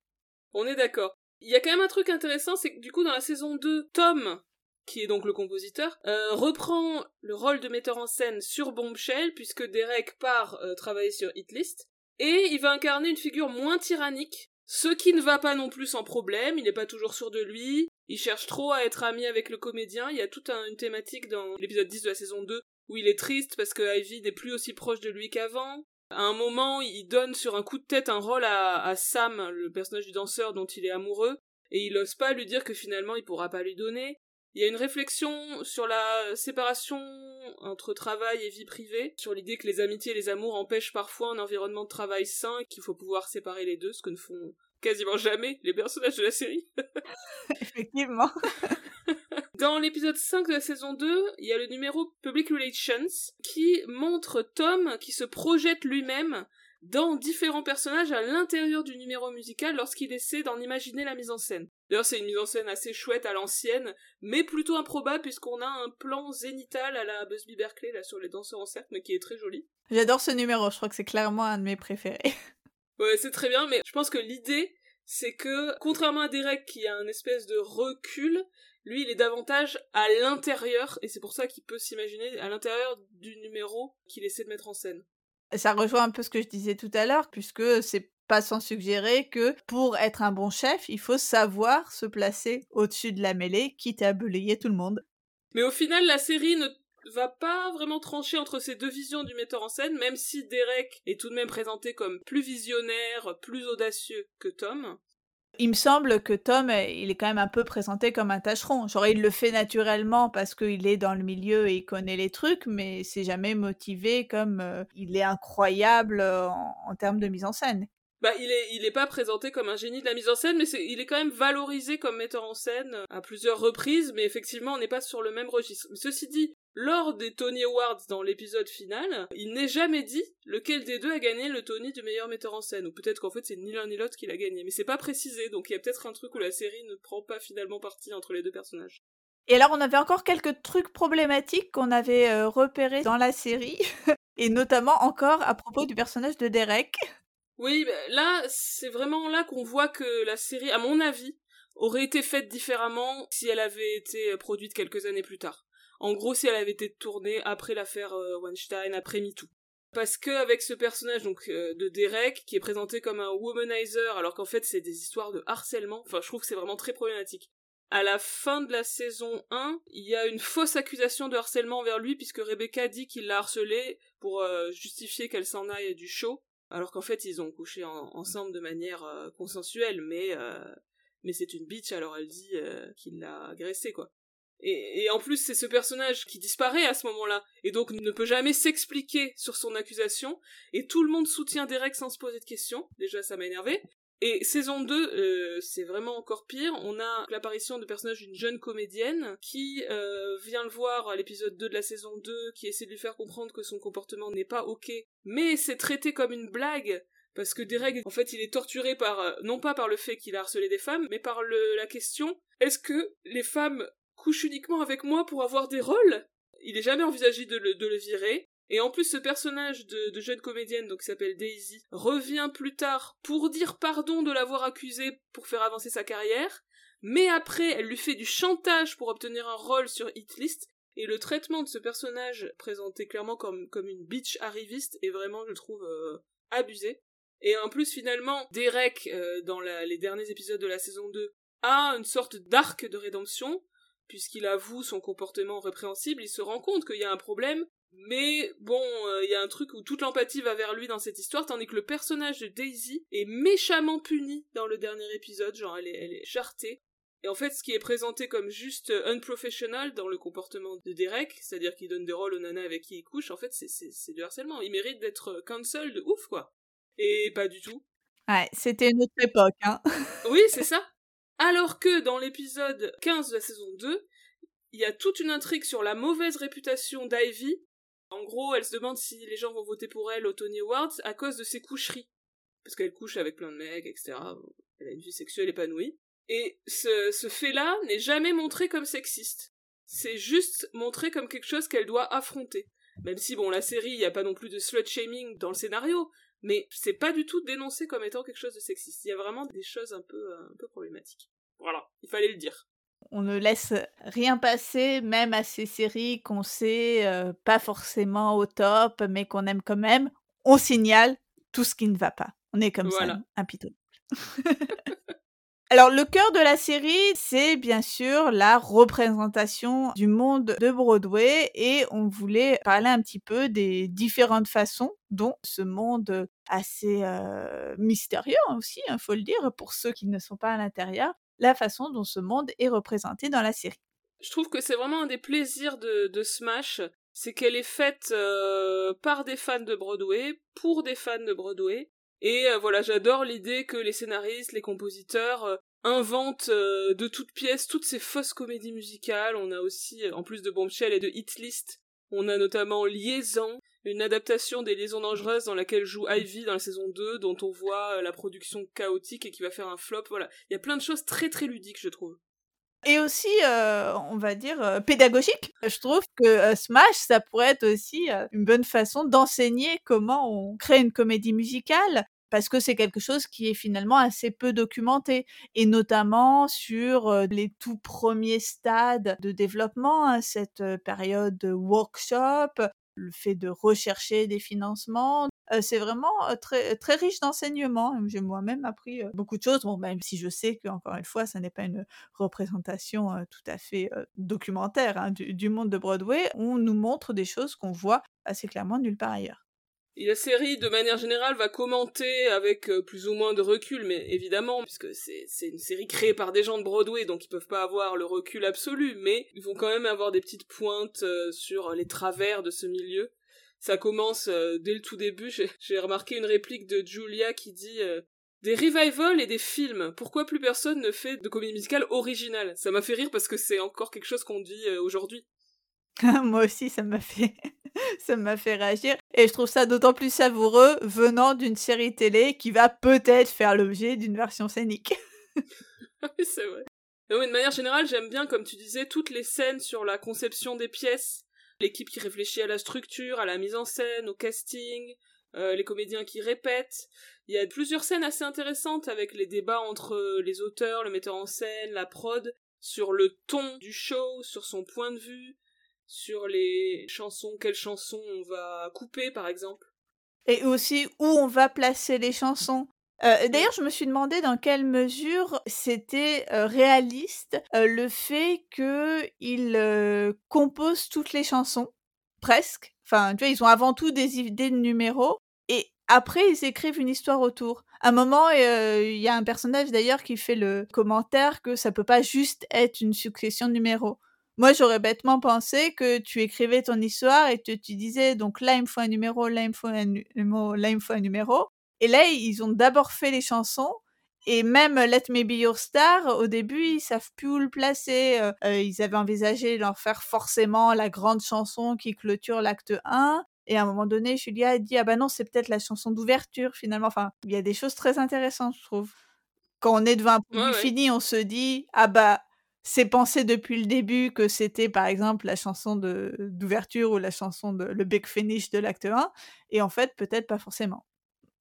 On est d'accord. Il y a quand même un truc intéressant, c'est que du coup dans la saison 2, Tom, qui est donc le compositeur, euh, reprend le rôle de metteur en scène sur Bombshell, puisque Derek part euh, travailler sur Hitlist, et il va incarner une figure moins tyrannique, ce qui ne va pas non plus sans problème, il n'est pas toujours sûr de lui, il cherche trop à être ami avec le comédien, il y a toute une thématique dans l'épisode 10 de la saison 2 où il est triste parce que Ivy n'est plus aussi proche de lui qu'avant, à un moment, il donne sur un coup de tête un rôle à, Sam, le personnage du danseur dont il est amoureux, et il n'ose pas lui dire que finalement il pourra pas lui donner. Il y a une réflexion sur la séparation entre travail et vie privée, sur l'idée que les amitiés et les amours empêchent parfois un environnement de travail sain et qu'il faut pouvoir séparer les deux, ce que ne font quasiment jamais les personnages de la série. *laughs* Effectivement. *laughs* Dans l'épisode 5 de la saison 2, il y a le numéro Public Relations qui montre Tom qui se projette lui-même dans différents personnages à l'intérieur du numéro musical lorsqu'il essaie d'en imaginer la mise en scène. D'ailleurs, c'est une mise en scène assez chouette à l'ancienne, mais plutôt improbable puisqu'on a un plan zénital à la Busby Berkeley là sur les danseurs en cercle, mais qui est très joli. J'adore ce numéro, je crois que c'est clairement un de mes préférés. *laughs* ouais, c'est très bien, mais je pense que l'idée, c'est que, contrairement à Derek qui a un espèce de recul, lui, il est davantage à l'intérieur, et c'est pour ça qu'il peut s'imaginer à l'intérieur du numéro qu'il essaie de mettre en scène. Ça rejoint un peu ce que je disais tout à l'heure, puisque c'est pas sans suggérer que pour être un bon chef, il faut savoir se placer au-dessus de la mêlée, quitte à belayer tout le monde. Mais au final, la série ne va pas vraiment trancher entre ces deux visions du metteur en scène, même si Derek est tout de même présenté comme plus visionnaire, plus audacieux que Tom. Il me semble que Tom, il est quand même un peu présenté comme un tâcheron. Genre, il le fait naturellement parce qu'il est dans le milieu et il connaît les trucs, mais c'est jamais motivé comme euh, il est incroyable euh, en, termes de mise en scène. Bah, il est, il pas présenté comme un génie de la mise en scène, mais il est quand même valorisé comme metteur en scène à plusieurs reprises, mais effectivement, on n'est pas sur le même registre. Ceci dit, lors des Tony Awards dans l'épisode final, il n'est jamais dit lequel des deux a gagné le Tony du meilleur metteur en scène, ou peut-être qu'en fait c'est ni l'un ni l'autre qui l'a gagné, mais c'est pas précisé, donc il y a peut-être un truc où la série ne prend pas finalement parti entre les deux personnages. Et alors on avait encore quelques trucs problématiques qu'on avait euh, repérés dans la série, *laughs* et notamment encore à propos du personnage de Derek. Oui, bah, là c'est vraiment là qu'on voit que la série, à mon avis, aurait été faite différemment si elle avait été produite quelques années plus tard. En gros, si elle avait été tournée après l'affaire euh, Weinstein, après MeToo. Parce que avec ce personnage donc euh, de Derek qui est présenté comme un womanizer alors qu'en fait c'est des histoires de harcèlement, enfin je trouve que c'est vraiment très problématique. À la fin de la saison 1, il y a une fausse accusation de harcèlement envers lui puisque Rebecca dit qu'il l'a harcelé pour euh, justifier qu'elle s'en aille du show, alors qu'en fait ils ont couché ensemble de manière consensuelle, mais mais c'est une bitch alors elle dit qu'il l'a agressé quoi. Et, en plus, c'est ce personnage qui disparaît à ce moment-là, et donc ne peut jamais s'expliquer sur son accusation, et tout le monde soutient Derek sans se poser de questions, déjà ça m'a énervé, Et saison 2, euh, c'est vraiment encore pire. On a l'apparition de personnage d'une jeune comédienne qui euh, vient le voir à l'épisode 2 de la saison 2, qui essaie de lui faire comprendre que son comportement n'est pas ok, mais c'est traité comme une blague. Parce que Derek, en fait, il est torturé par, euh, non pas par le fait qu'il a harcelé des femmes, mais par le, la question, est-ce que les femmes couchent uniquement avec moi pour avoir des rôles? Il est jamais envisagé de le, de le virer. Et en plus, ce personnage de, jeune comédienne, donc qui s'appelle Daisy, revient plus tard pour dire pardon de l'avoir accusée pour faire avancer sa carrière, mais après, elle lui fait du chantage pour obtenir un rôle sur Hitlist, et le traitement de ce personnage, présenté clairement comme, comme une bitch arriviste, est vraiment, je trouve, euh, abusé. Et en plus, finalement, Derek, euh, dans les derniers épisodes de la saison 2, a une sorte d'arc de rédemption, puisqu'il avoue son comportement répréhensible, il se rend compte qu'il y a un problème, mais bon, il euh, y a un truc où toute l'empathie va vers lui dans cette histoire, tandis que le personnage de Daisy est méchamment puni dans le dernier épisode, genre elle est, elle est chartée. Et en fait, ce qui est présenté comme juste unprofessional dans le comportement de Derek, c'est-à-dire qu'il donne des rôles aux nanas avec qui il couche, en fait, c'est du harcèlement. Il mérite d'être cancel de ouf, quoi. Et pas du tout. Ouais, c'était une autre époque, hein. *laughs* oui, c'est ça. Alors que dans l'épisode 15 de la saison 2, il y a toute une intrigue sur la mauvaise réputation d'Ivy en gros, elle se demande si les gens vont voter pour elle au Tony Awards à cause de ses coucheries. Parce qu'elle couche avec plein de mecs, etc. Elle a une vie sexuelle épanouie. Et ce, fait-là n'est jamais montré comme sexiste. C'est juste montré comme quelque chose qu'elle doit affronter. Même si, bon, la série, il n'y a pas non plus de slut-shaming dans le scénario, mais c'est pas du tout dénoncé comme étant quelque chose de sexiste. Il y a vraiment des choses un peu, un peu problématiques. Voilà, il fallait le dire on ne laisse rien passer, même à ces séries qu'on sait pas forcément au top, mais qu'on aime quand même. On signale tout ce qui ne va pas. On est comme ça, impitoyable. Alors, le cœur de la série, c'est bien sûr la représentation du monde de Broadway et on voulait parler un petit peu des différentes façons dont ce monde assez mystérieux aussi, il hein, faut le dire, pour ceux qui ne sont pas à l'intérieur, la façon dont ce monde est représenté dans la série. Je trouve que c'est vraiment un des plaisirs de, Smash, c'est qu'elle est faite euh, par des fans de Broadway, pour des fans de Broadway, et euh, voilà, j'adore l'idée que les scénaristes, les compositeurs euh, inventent de toutes pièces toutes ces fausses comédies musicales. On a aussi, en plus de Bombshell et de Hit List, on a notamment Liaison, une adaptation des Liaisons dangereuses dans laquelle joue Ivy dans la saison 2, dont on voit euh, la production chaotique et qui va faire un flop. Voilà, il y a plein de choses très très ludiques, je trouve. Et aussi, euh, on va dire, euh, pédagogique. Je trouve que Smash, ça pourrait être aussi une bonne façon d'enseigner comment on crée une comédie musicale parce que c'est quelque chose qui est finalement assez peu documenté, et notamment sur les tout premiers stades de développement, hein, cette période de workshop, le fait de rechercher des financements. c'est vraiment très, très riche d'enseignements. J'ai moi-même appris beaucoup de choses, bon, même si je sais qu'encore une fois, ça n'est pas une représentation tout à fait documentaire hein, du, monde de Broadway. On nous montre des choses qu'on voit assez clairement nulle part ailleurs. Et la série, de manière générale, va commenter avec plus ou moins de recul, mais évidemment, puisque c'est une série créée par des gens de Broadway, donc ils peuvent pas avoir le recul absolu, mais ils vont quand même avoir des petites pointes sur les travers de ce milieu. Ça commence dès le tout début, j'ai remarqué une réplique de Julia qui dit des revivals et des films. Pourquoi plus personne ne fait de comédie musicale originale? Ça m'a fait rire parce que c'est encore quelque chose qu'on dit aujourd'hui. *laughs* Moi aussi, ça m'a fait *laughs* ça m'a fait réagir. Et je trouve ça d'autant plus savoureux venant d'une série télé qui va peut-être faire l'objet d'une version scénique. *laughs* oui, c'est vrai. Mais de manière générale, j'aime bien, comme tu disais, toutes les scènes sur la conception des pièces, l'équipe qui réfléchit à la structure, à la mise en scène, au casting, euh, les comédiens qui répètent. Il y a plusieurs scènes assez intéressantes avec les débats entre les auteurs, le metteur en scène, la prod, sur le ton du show, sur son point de vue, sur les chansons, quelles chansons on va couper par exemple. Et aussi où on va placer les chansons. Euh, d'ailleurs, je me suis demandé dans quelle mesure c'était euh, réaliste euh, le fait qu'ils composent toutes les chansons, presque. Enfin, tu vois, ils ont avant tout des idées de numéros et après ils écrivent une histoire autour. À un moment, il y a un personnage d'ailleurs qui fait le commentaire que ça peut pas juste être une succession de numéros. Moi, j'aurais bêtement pensé que tu écrivais ton histoire et que tu disais donc là, il me faut un numéro, là, il me faut un numéro, là, il me faut un numéro. Et là, ils ont d'abord fait les chansons Et même Let Me Be Your Star, au début, ils savent plus où le placer. Euh, euh, ils avaient envisagé d'en faire forcément la grande chanson qui clôture l'acte 1. Et à un moment donné, Julia a dit ah bah non, c'est peut-être la chanson d'ouverture finalement. Enfin, il y a des choses très intéressantes, je trouve. Quand on est devant un produit fini, on se dit ah bah c'est pensé depuis le début que c'était par exemple la chanson d'ouverture ou la chanson de le big finish de l'acte 1 et en fait peut-être pas forcément.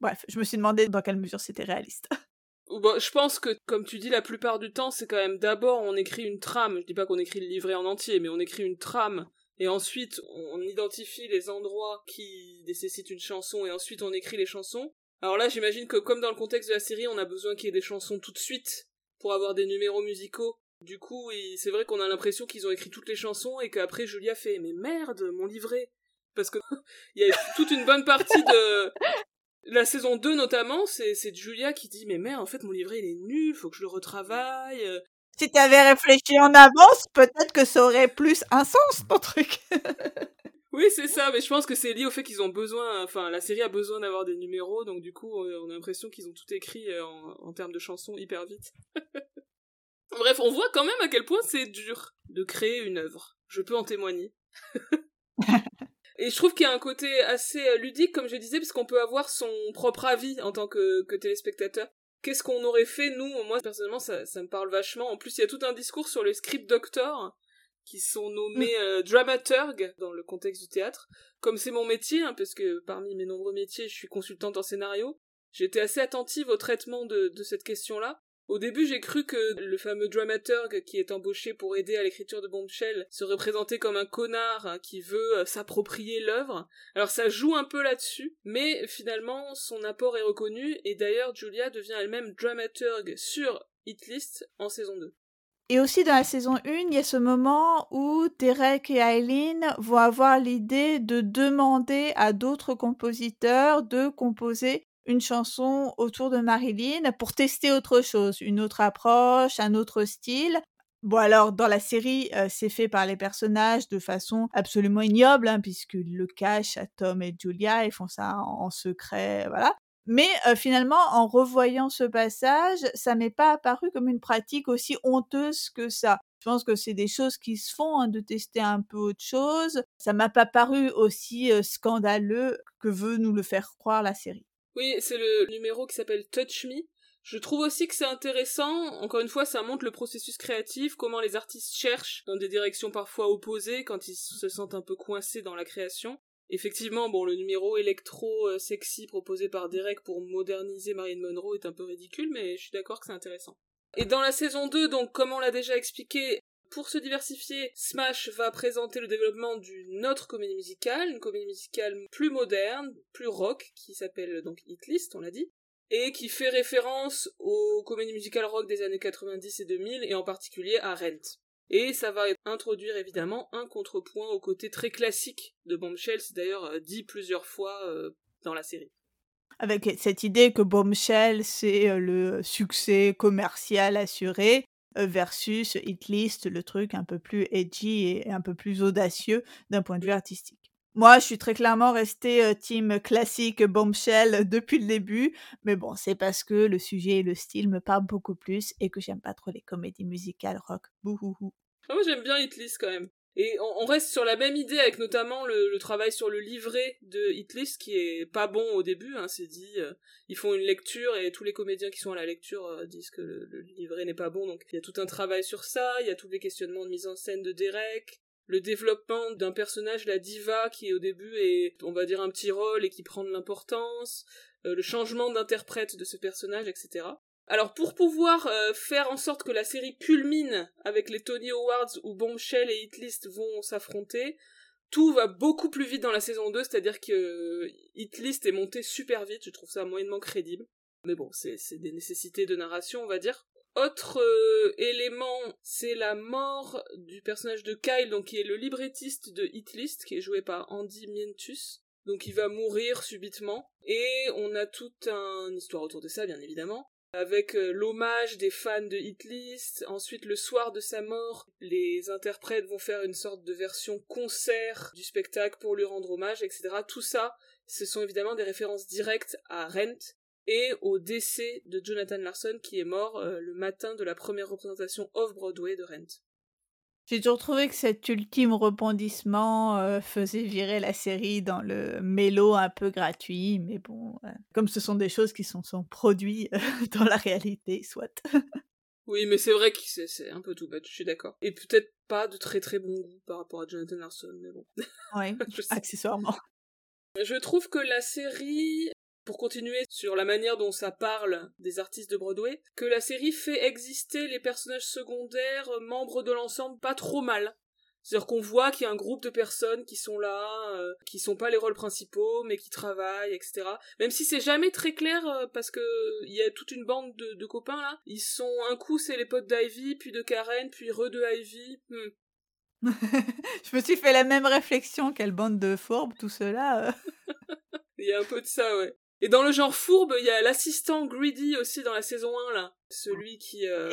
Bref, je me suis demandé dans quelle mesure c'était réaliste. *laughs* Bon, je pense que, comme tu dis, la plupart du temps, c'est quand même d'abord on écrit une trame. Je dis pas qu'on écrit le livret en entier, mais on écrit une trame. Et ensuite, on identifie les endroits qui nécessitent une chanson, et ensuite on écrit les chansons. Alors là, j'imagine que comme dans le contexte de la série, on a besoin qu'il y ait des chansons tout de suite pour avoir des numéros musicaux. Du coup, c'est vrai qu'on a l'impression qu'ils ont écrit toutes les chansons et qu'après Julia fait mais merde, mon livret. Parce que *laughs* il y a toute une bonne partie de *laughs* la saison 2 notamment, c'est Julia qui dit mais merde, en fait mon livret il est nul, faut que je le retravaille. Si t'avais réfléchi en avance, peut-être que ça aurait plus un sens ton truc. *laughs* oui, c'est ça, mais je pense que c'est lié au fait qu'ils ont besoin, enfin la série a besoin d'avoir des numéros, donc du coup on a l'impression qu'ils ont tout écrit euh, en, en termes de chansons hyper vite. Bref, on voit quand même à quel point c'est dur de créer une œuvre. Je peux en témoigner. *laughs* Et je trouve qu'il y a un côté assez euh, ludique, comme je disais, parce qu'on peut avoir son propre avis en tant que, téléspectateur. Qu'est-ce qu'on aurait fait, nous? Moi, personnellement, ça, me parle vachement. En plus, il y a tout un discours sur les script doctors, qui sont nommés mm. euh, dramaturgues dans le contexte du théâtre. Comme c'est mon métier, hein, parce que parmi mes nombreux métiers, je suis consultante en scénario, j'étais assez attentive au traitement de cette question-là. Au début, j'ai cru que le fameux dramaturg qui est embauché pour aider à l'écriture de Bombshell se représentait comme un connard hein, qui veut euh, s'approprier l'œuvre. Alors ça joue un peu là-dessus, mais finalement son apport est reconnu et d'ailleurs Julia devient elle-même dramaturg sur Hitlist en saison 2. Et aussi dans la saison 1, il y a ce moment où Derek et Eileen vont avoir l'idée de demander à d'autres compositeurs de composer une chanson autour de Marilyn pour tester autre chose, une autre approche, un autre style. Bon alors dans la série, euh, c'est fait par les personnages de façon absolument ignoble, hein, puisqu'ils le cachent à Tom et Julia, ils font ça en, secret, voilà. Mais euh, finalement, en revoyant ce passage, ça m'est pas apparu comme une pratique aussi honteuse que ça. Je pense que c'est des choses qui se font, hein, de tester un peu autre chose. Ça m'a pas paru aussi euh, scandaleux que veut nous le faire croire la série. Oui, c'est le numéro qui s'appelle Touch Me. Je trouve aussi que c'est intéressant, encore une fois, ça montre le processus créatif, comment les artistes cherchent dans des directions parfois opposées quand ils se sentent un peu coincés dans la création. Effectivement, bon, le numéro électro-sexy proposé par Derek pour moderniser Marilyn Monroe est un peu ridicule, mais je suis d'accord que c'est intéressant. Et dans la saison 2, donc, comme on l'a déjà expliqué, pour se diversifier, Smash va présenter le développement d'une autre comédie musicale, une comédie musicale plus moderne, plus rock, qui s'appelle donc Hit List, on l'a dit, et qui fait référence aux comédies musicales rock des années 90 et 2000, et en particulier à Rent. Et ça va introduire évidemment un contrepoint au côté très classique de Bombshell, c'est d'ailleurs euh, dit plusieurs fois euh, dans la série avec cette idée que Bombshell, c'est euh, le succès commercial assuré, euh, versus Hitlist, le truc un peu plus edgy et un peu plus audacieux d'un point de vue artistique. Moi, je suis très clairement restée euh, team classique bombshell *laughs* depuis le début, mais bon, c'est parce que le sujet et le style me parlent beaucoup plus et que j'aime pas trop les comédies musicales rock. Bouhouhou. Moi, j'aime bien Hitlist quand même. Et on, reste sur la même idée avec notamment le, travail sur le livret de Hitlist qui est pas bon au début, hein, c'est dit, euh, ils font une lecture et tous les comédiens qui sont à la lecture euh, disent que le, livret n'est pas bon, donc il y a tout un travail sur ça, il y a tous les questionnements de mise en scène de Derek, le développement d'un personnage, la diva, qui au début est, on va dire, un petit rôle et qui prend de l'importance, euh, le changement d'interprète de ce personnage, etc. Alors pour pouvoir euh, faire en sorte que la série culmine avec les Tony Awards où Bombshell et Hitlist vont s'affronter, tout va beaucoup plus vite dans la saison 2, c'est-à-dire que euh, Hitlist est monté super vite, je trouve ça moyennement crédible. Mais bon, c'est des nécessités de narration, on va dire. Autre euh, élément, c'est la mort du personnage de Kyle, donc qui est le librettiste de Hitlist, qui est joué par Andy Mientus. Donc il va mourir subitement. Et on a toute une histoire autour de ça, bien évidemment avec euh, l'hommage des fans de Hitlist. Ensuite, le soir de sa mort, les interprètes vont faire une sorte de version concert du spectacle pour lui rendre hommage, etc. Tout ça, ce sont évidemment des références directes à Rent. et au décès de Jonathan Larson qui est mort euh, le matin de la première représentation off-Broadway de Rent. J'ai toujours trouvé que cet ultime rebondissement euh, faisait virer la série dans le mélo un peu gratuit, mais bon, comme ce sont des choses qui sont, sont produites *laughs* dans la réalité, soit. oui, mais c'est vrai que c'est un peu tout bête, je suis d'accord. Et peut-être pas de très très bon goût par rapport à Jonathan Larson, mais bon. Oui, *laughs* accessoirement. Je trouve que la série pour continuer sur la manière dont ça parle des artistes de Broadway, que la série fait exister les personnages secondaires, euh, membres de l'ensemble, pas trop mal. C'est-à-dire qu'on voit qu'il y a un groupe de personnes qui sont là, euh, qui sont pas les rôles principaux, mais qui travaillent, etc. Même si c'est jamais très clair, euh, parce que il y a toute une bande de, copains là. Ils sont un coup c'est les potes d'Ivy, puis de Karen, puis re de Ivy. Hmm. *laughs* Je me suis fait la même réflexion, quelle bande de fourbes, tout cela. *laughs* il y a un peu de ça, ouais. Et dans le genre fourbe, il y a l'assistant Greedy aussi dans la saison 1, là. Celui qui... Euh...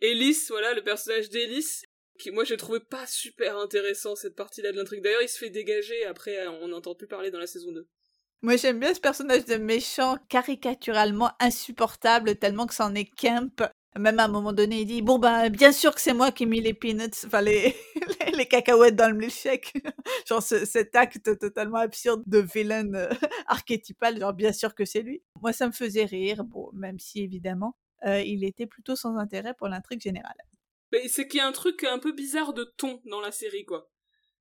Ellis, voilà, le personnage d'Ellis. Qui, moi, j'ai trouvé pas super intéressant, cette partie-là de l'intrigue. D'ailleurs, il se fait dégager, après, on n'entend plus parler dans la saison 2. Moi, j'aime bien ce personnage de méchant caricaturalement insupportable, tellement que c'en est Kemp. Même à un moment donné, il dit Bon, bah, bien sûr que c'est moi qui ai mis les peanuts, enfin, les, *laughs* les, cacahuètes dans le milkshake. *laughs* genre, cet acte totalement absurde de vilain euh, *laughs* archétypal, genre, bien sûr que c'est lui. Moi, ça me faisait rire, bon, même si évidemment, euh, il était plutôt sans intérêt pour l'intrigue générale. Mais c'est qu'il y a un truc un peu bizarre de ton dans la série, quoi.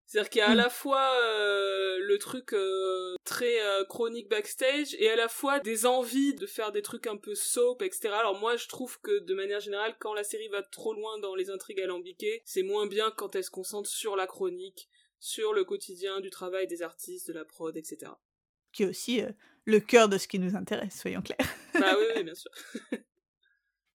C'est-à-dire qu'il y a à la fois euh, le truc euh, très euh, chronique backstage et à la fois des envies de faire des trucs un peu soap, etc. Alors moi je trouve que de manière générale quand la série va trop loin dans les intrigues alambiquées, c'est moins bien quand elle se concentre sur la chronique, sur le quotidien du travail des artistes, de la prod, etc. Qui est aussi le cœur de ce qui nous intéresse, soyons clairs. *laughs* bah oui, oui bien sûr. *laughs*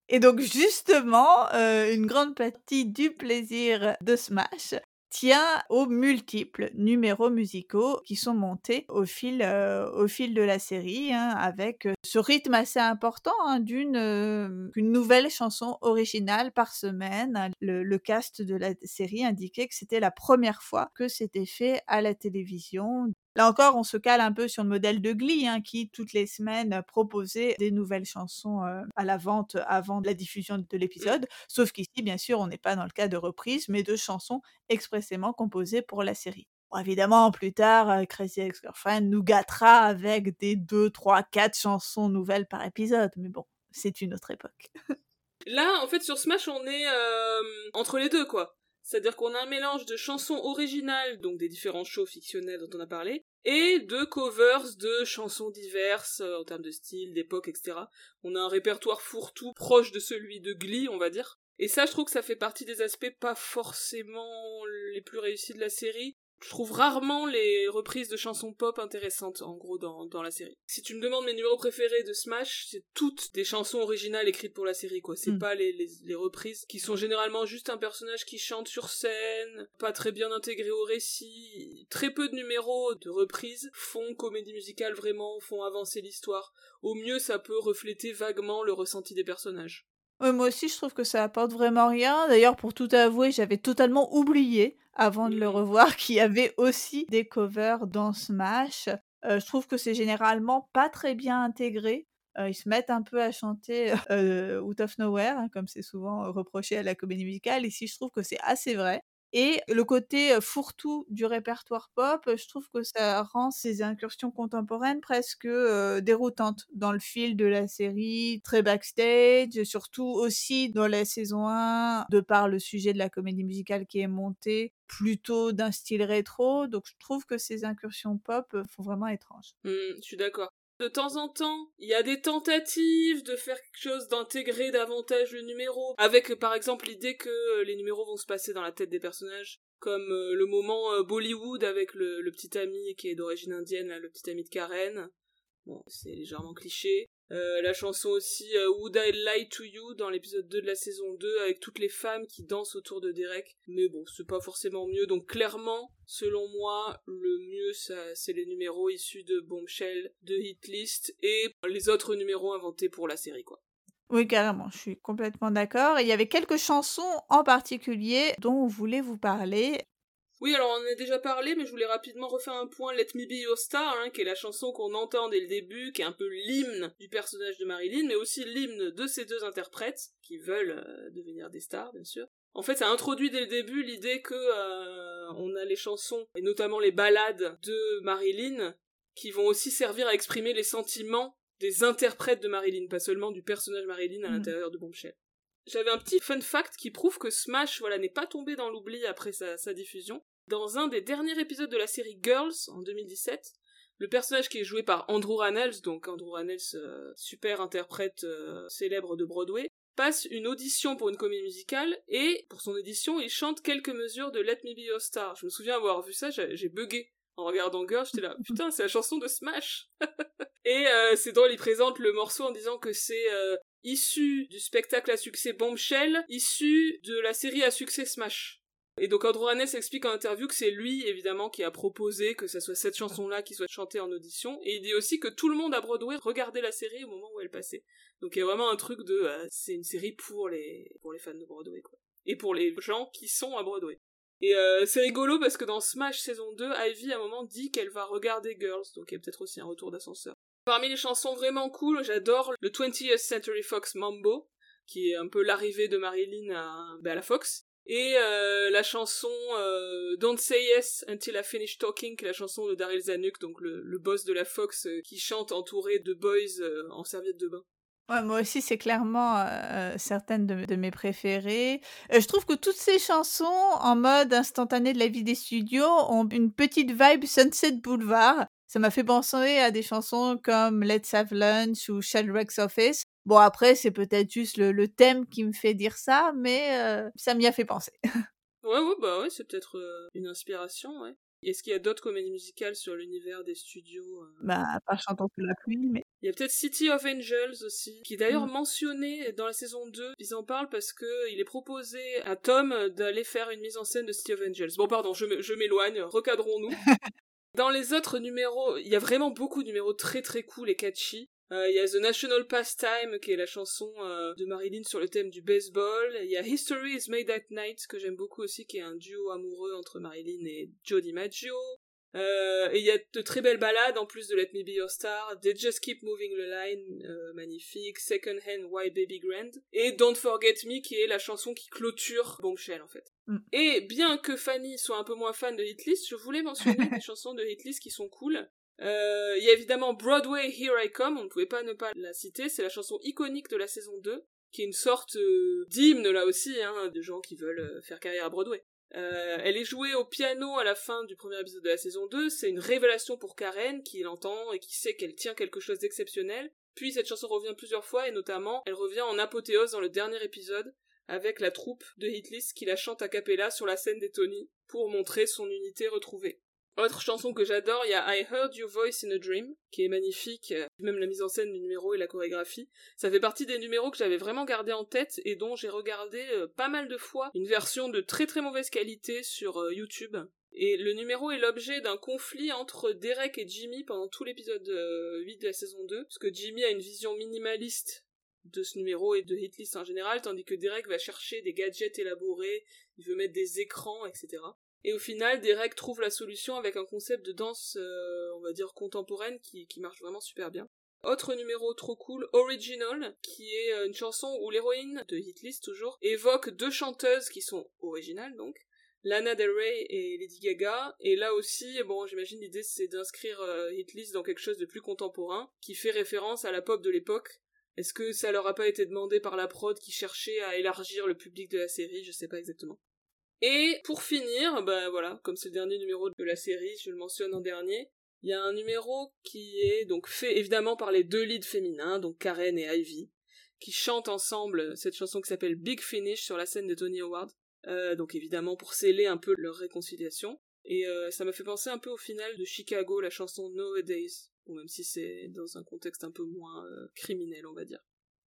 Et donc justement, une grande partie du plaisir de Smash, tient aux multiples numéros musicaux qui sont montés au fil, euh, au fil de la série, hein, avec euh, ce rythme assez important hein, d'une euh, nouvelle chanson originale par semaine. Le, le, cast de la série indiquait que c'était la première fois que c'était fait à la télévision. Là encore, on se cale un peu sur le modèle de Glee, hein, qui toutes les semaines proposait des nouvelles chansons euh, à la vente avant la diffusion de l'épisode. Sauf qu'ici, bien sûr, on n'est pas dans le cas de reprise, mais de chansons expressément composées pour la série. évidemment, plus tard, euh, Crazy Ex-Girlfriend nous gâtera avec des 2, 3, 4 chansons nouvelles par épisode. Mais bon, c'est une autre époque. Là, en fait, sur Smash, on est euh, entre les deux, quoi. C'est-à-dire qu'on a un mélange de chansons originales, donc des différents shows fictionnels dont on a parlé, et de covers de chansons diverses euh, en termes de style, d'époque, etc. On a un répertoire fourre-tout proche de celui de Glee, on va dire. Et ça, je trouve que ça fait partie des aspects pas forcément les plus réussis de la série, je trouve rarement les reprises de chansons pop intéressantes, en gros, dans, dans la série. Si tu me demandes mes numéros préférés de Smash, c'est toutes des chansons originales écrites pour la série, quoi. C'est hmm. pas les, les, les, reprises qui sont généralement juste un personnage qui chante sur scène, pas très bien intégré au récit. Très peu de numéros de reprises font comédie musicale vraiment, font avancer l'histoire. Au mieux, ça peut refléter vaguement le ressenti des personnages. Moi aussi, je trouve que ça apporte vraiment rien. D'ailleurs, pour tout avouer, j'avais totalement oublié avant de le revoir, *laughs* qui avait aussi des covers dans Smash. Euh, je trouve que c'est généralement pas très bien intégré. Euh, ils se mettent un peu à chanter euh, Out of Nowhere, hein, comme c'est souvent reproché à la comédie musicale. Ici, je trouve que c'est assez vrai. Et le côté fourre-tout du répertoire pop, je trouve que ça rend ces incursions contemporaines presque déroutantes dans le fil de la série, très backstage, surtout aussi dans la saison 1, de par le sujet de la comédie musicale qui est montée, plutôt d'un style rétro. Donc je trouve que ces incursions pop font vraiment étranges. Mmh, je suis d'accord. De temps en temps, il y a des tentatives de faire quelque chose, d'intégrer davantage le numéro, avec par exemple l'idée que euh, les numéros vont se passer dans la tête des personnages, comme euh, le moment euh, Bollywood avec le, le, petit ami qui est d'origine indienne, le petit ami de Karen. Bon, c'est légèrement cliché. Euh, la chanson aussi euh, Would I Lie to You dans l'épisode 2 de la saison 2 avec toutes les femmes qui dansent autour de Derek. Mais bon, c'est pas forcément mieux. Donc clairement, selon moi, le mieux c'est les numéros issus de Bombshell, de Hitlist et les autres numéros inventés pour la série quoi. Oui, carrément, je suis complètement d'accord. Il y avait quelques chansons en particulier dont on voulait vous parler. Oui, alors on en a déjà parlé, mais je voulais rapidement refaire un point Let Me Be Your Star, hein, qui est la chanson qu'on entend dès le début, qui est un peu l'hymne du personnage de Marilyn, mais aussi l'hymne de ces deux interprètes, qui veulent euh, devenir des stars, bien sûr. En fait, ça introduit dès le début l'idée que euh, on a les chansons, et notamment les ballades de Marilyn, qui vont aussi servir à exprimer les sentiments des interprètes de Marilyn, pas seulement du personnage Marilyn à mm. l'intérieur de Bombshell. J'avais un petit fun fact qui prouve que Smash voilà, n'est pas tombé dans l'oubli après sa, diffusion. Dans un des derniers épisodes de la série Girls, en 2017, le personnage qui est joué par Andrew Rannells, donc Andrew Rannells, euh, super interprète euh, célèbre de Broadway, passe une audition pour une comédie musicale et pour son audition, il chante quelques mesures de Let Me Be Your Star. Je me souviens avoir vu ça, j'ai bugué en regardant Girls, j'étais là, *laughs* putain, c'est la chanson de Smash. *laughs* et euh, c'est drôle, il présente le morceau en disant que c'est issu du spectacle à succès Bombshell, issu de la série à succès Smash. Et donc Andrew Hannes explique en interview que c'est lui, évidemment, qui a proposé que ce soit cette chanson-là qui soit chantée en audition. Et il dit aussi que tout le monde à Broadway regardait la série au moment où elle passait. Donc il y a vraiment un truc de... Euh, c'est une série pour les, pour les fans de Broadway, quoi. Et pour les gens qui sont à Broadway. Et euh, c'est rigolo parce que dans Smash saison 2, Ivy à un moment dit qu'elle va regarder Girls, donc il y a peut-être aussi un retour d'ascenseur. Parmi les chansons vraiment cool, j'adore le 20th Century Fox Mambo, qui est un peu l'arrivée de Marilyn à, ben, la Fox. Et euh, la chanson euh, Don't Say Yes Until I Finish Talking, qui est la chanson de Daryl Zanuck, donc le, boss de la Fox, euh, qui chante entouré de boys en serviette de bain. Moi aussi, c'est clairement certaines de, de, mes préférées. je trouve que toutes ces chansons en mode instantané de la vie des studios ont une petite vibe Sunset Boulevard. Ça m'a fait penser à des chansons comme Let's Have Lunch ou Shellwreck's Office. Bon, après, c'est peut-être juste le, le, thème qui me fait dire ça, mais euh, ça m'y a fait penser. *laughs* ouais, ouais, bah ouais, c'est peut-être euh, une inspiration, ouais. Est-ce qu'il y a d'autres comédies musicales sur l'univers des studios euh? Bah, pas Chantons sous la pluie, mais... Il y a peut-être City of Angels aussi, qui est d'ailleurs mmh. mentionné dans la saison 2. Ils en parlent parce que il est proposé à Tom d'aller faire une mise en scène de City of Angels. Bon, pardon, je m'éloigne, recadrons-nous. *laughs* Dans les autres numéros, il y a vraiment beaucoup de numéros très très cool et catchy. Euh, il y a The National Pastime, qui est la chanson euh, de Marilyn sur le thème du baseball. Il y a History is Made at Night, que j'aime beaucoup aussi, qui est un duo amoureux entre Marilyn et Joe DiMaggio. Euh, et il y a de très belles ballades en plus de Let Me Be Your Star, They Just Keep Moving the Line, euh, magnifique, Second Hand Why Baby Grand, et Don't Forget Me qui est la chanson qui clôture Bombshell en fait. Mm. Et bien que Fanny soit un peu moins fan de Hitlist, je voulais mentionner *laughs* des chansons de Hitlist qui sont cool. Euh, il y a évidemment Broadway Here I Come, on ne pouvait pas ne pas la citer, c'est la chanson iconique de la saison 2, qui est une sorte euh, d'hymne là aussi, hein, de gens qui veulent faire carrière à Broadway. Euh, elle est jouée au piano à la fin du premier épisode de la saison 2, c'est une révélation pour Karen qui l'entend et qui sait qu'elle tient quelque chose d'exceptionnel. Puis cette chanson revient plusieurs fois et notamment elle revient en apothéose dans le dernier épisode avec la troupe de Hitlist qui la chante a cappella sur la scène des Tony pour montrer son unité retrouvée. Autre chanson que j'adore, il y a I Heard Your Voice in a Dream, qui est magnifique, euh, même la mise en scène du numéro et la chorégraphie. Ça fait partie des numéros que j'avais vraiment gardé en tête et dont j'ai regardé euh, pas mal de fois une version de très très mauvaise qualité sur euh, YouTube. Et le numéro est l'objet d'un conflit entre Derek et Jimmy pendant tout l'épisode 8 de la saison 2, parce que Jimmy a une vision minimaliste de ce numéro et de Hitlist en général, tandis que Derek va chercher des gadgets élaborés, il veut mettre des écrans, etc. Et au final, Derek trouve la solution avec un concept de danse, euh, on va dire, contemporaine qui, qui marche vraiment super bien. Autre numéro trop cool, Original, qui est euh, une chanson où l'héroïne, de Hitlist toujours, évoque deux chanteuses qui sont originales donc, Lana Del Rey et Lady Gaga, et là aussi, bon, j'imagine l'idée c'est d'inscrire euh, Hitlist dans quelque chose de plus contemporain, qui fait référence à la pop de l'époque. Est-ce que ça leur a pas été demandé par la prod qui cherchait à élargir le public de la série? Je sais pas exactement. Et pour finir, bah voilà, comme c'est le dernier numéro de la série, je le mentionne en dernier, il y a un numéro qui est donc fait évidemment par les deux leads féminins, donc Karen et Ivy, qui chantent ensemble cette chanson qui s'appelle Big Finish sur la scène de Tony Howard, euh, donc évidemment pour sceller un peu leur réconciliation. Et euh, ça m'a fait penser un peu au final de Chicago, la chanson Nowadays, ou même si c'est dans un contexte un peu moins euh, criminel, on va dire.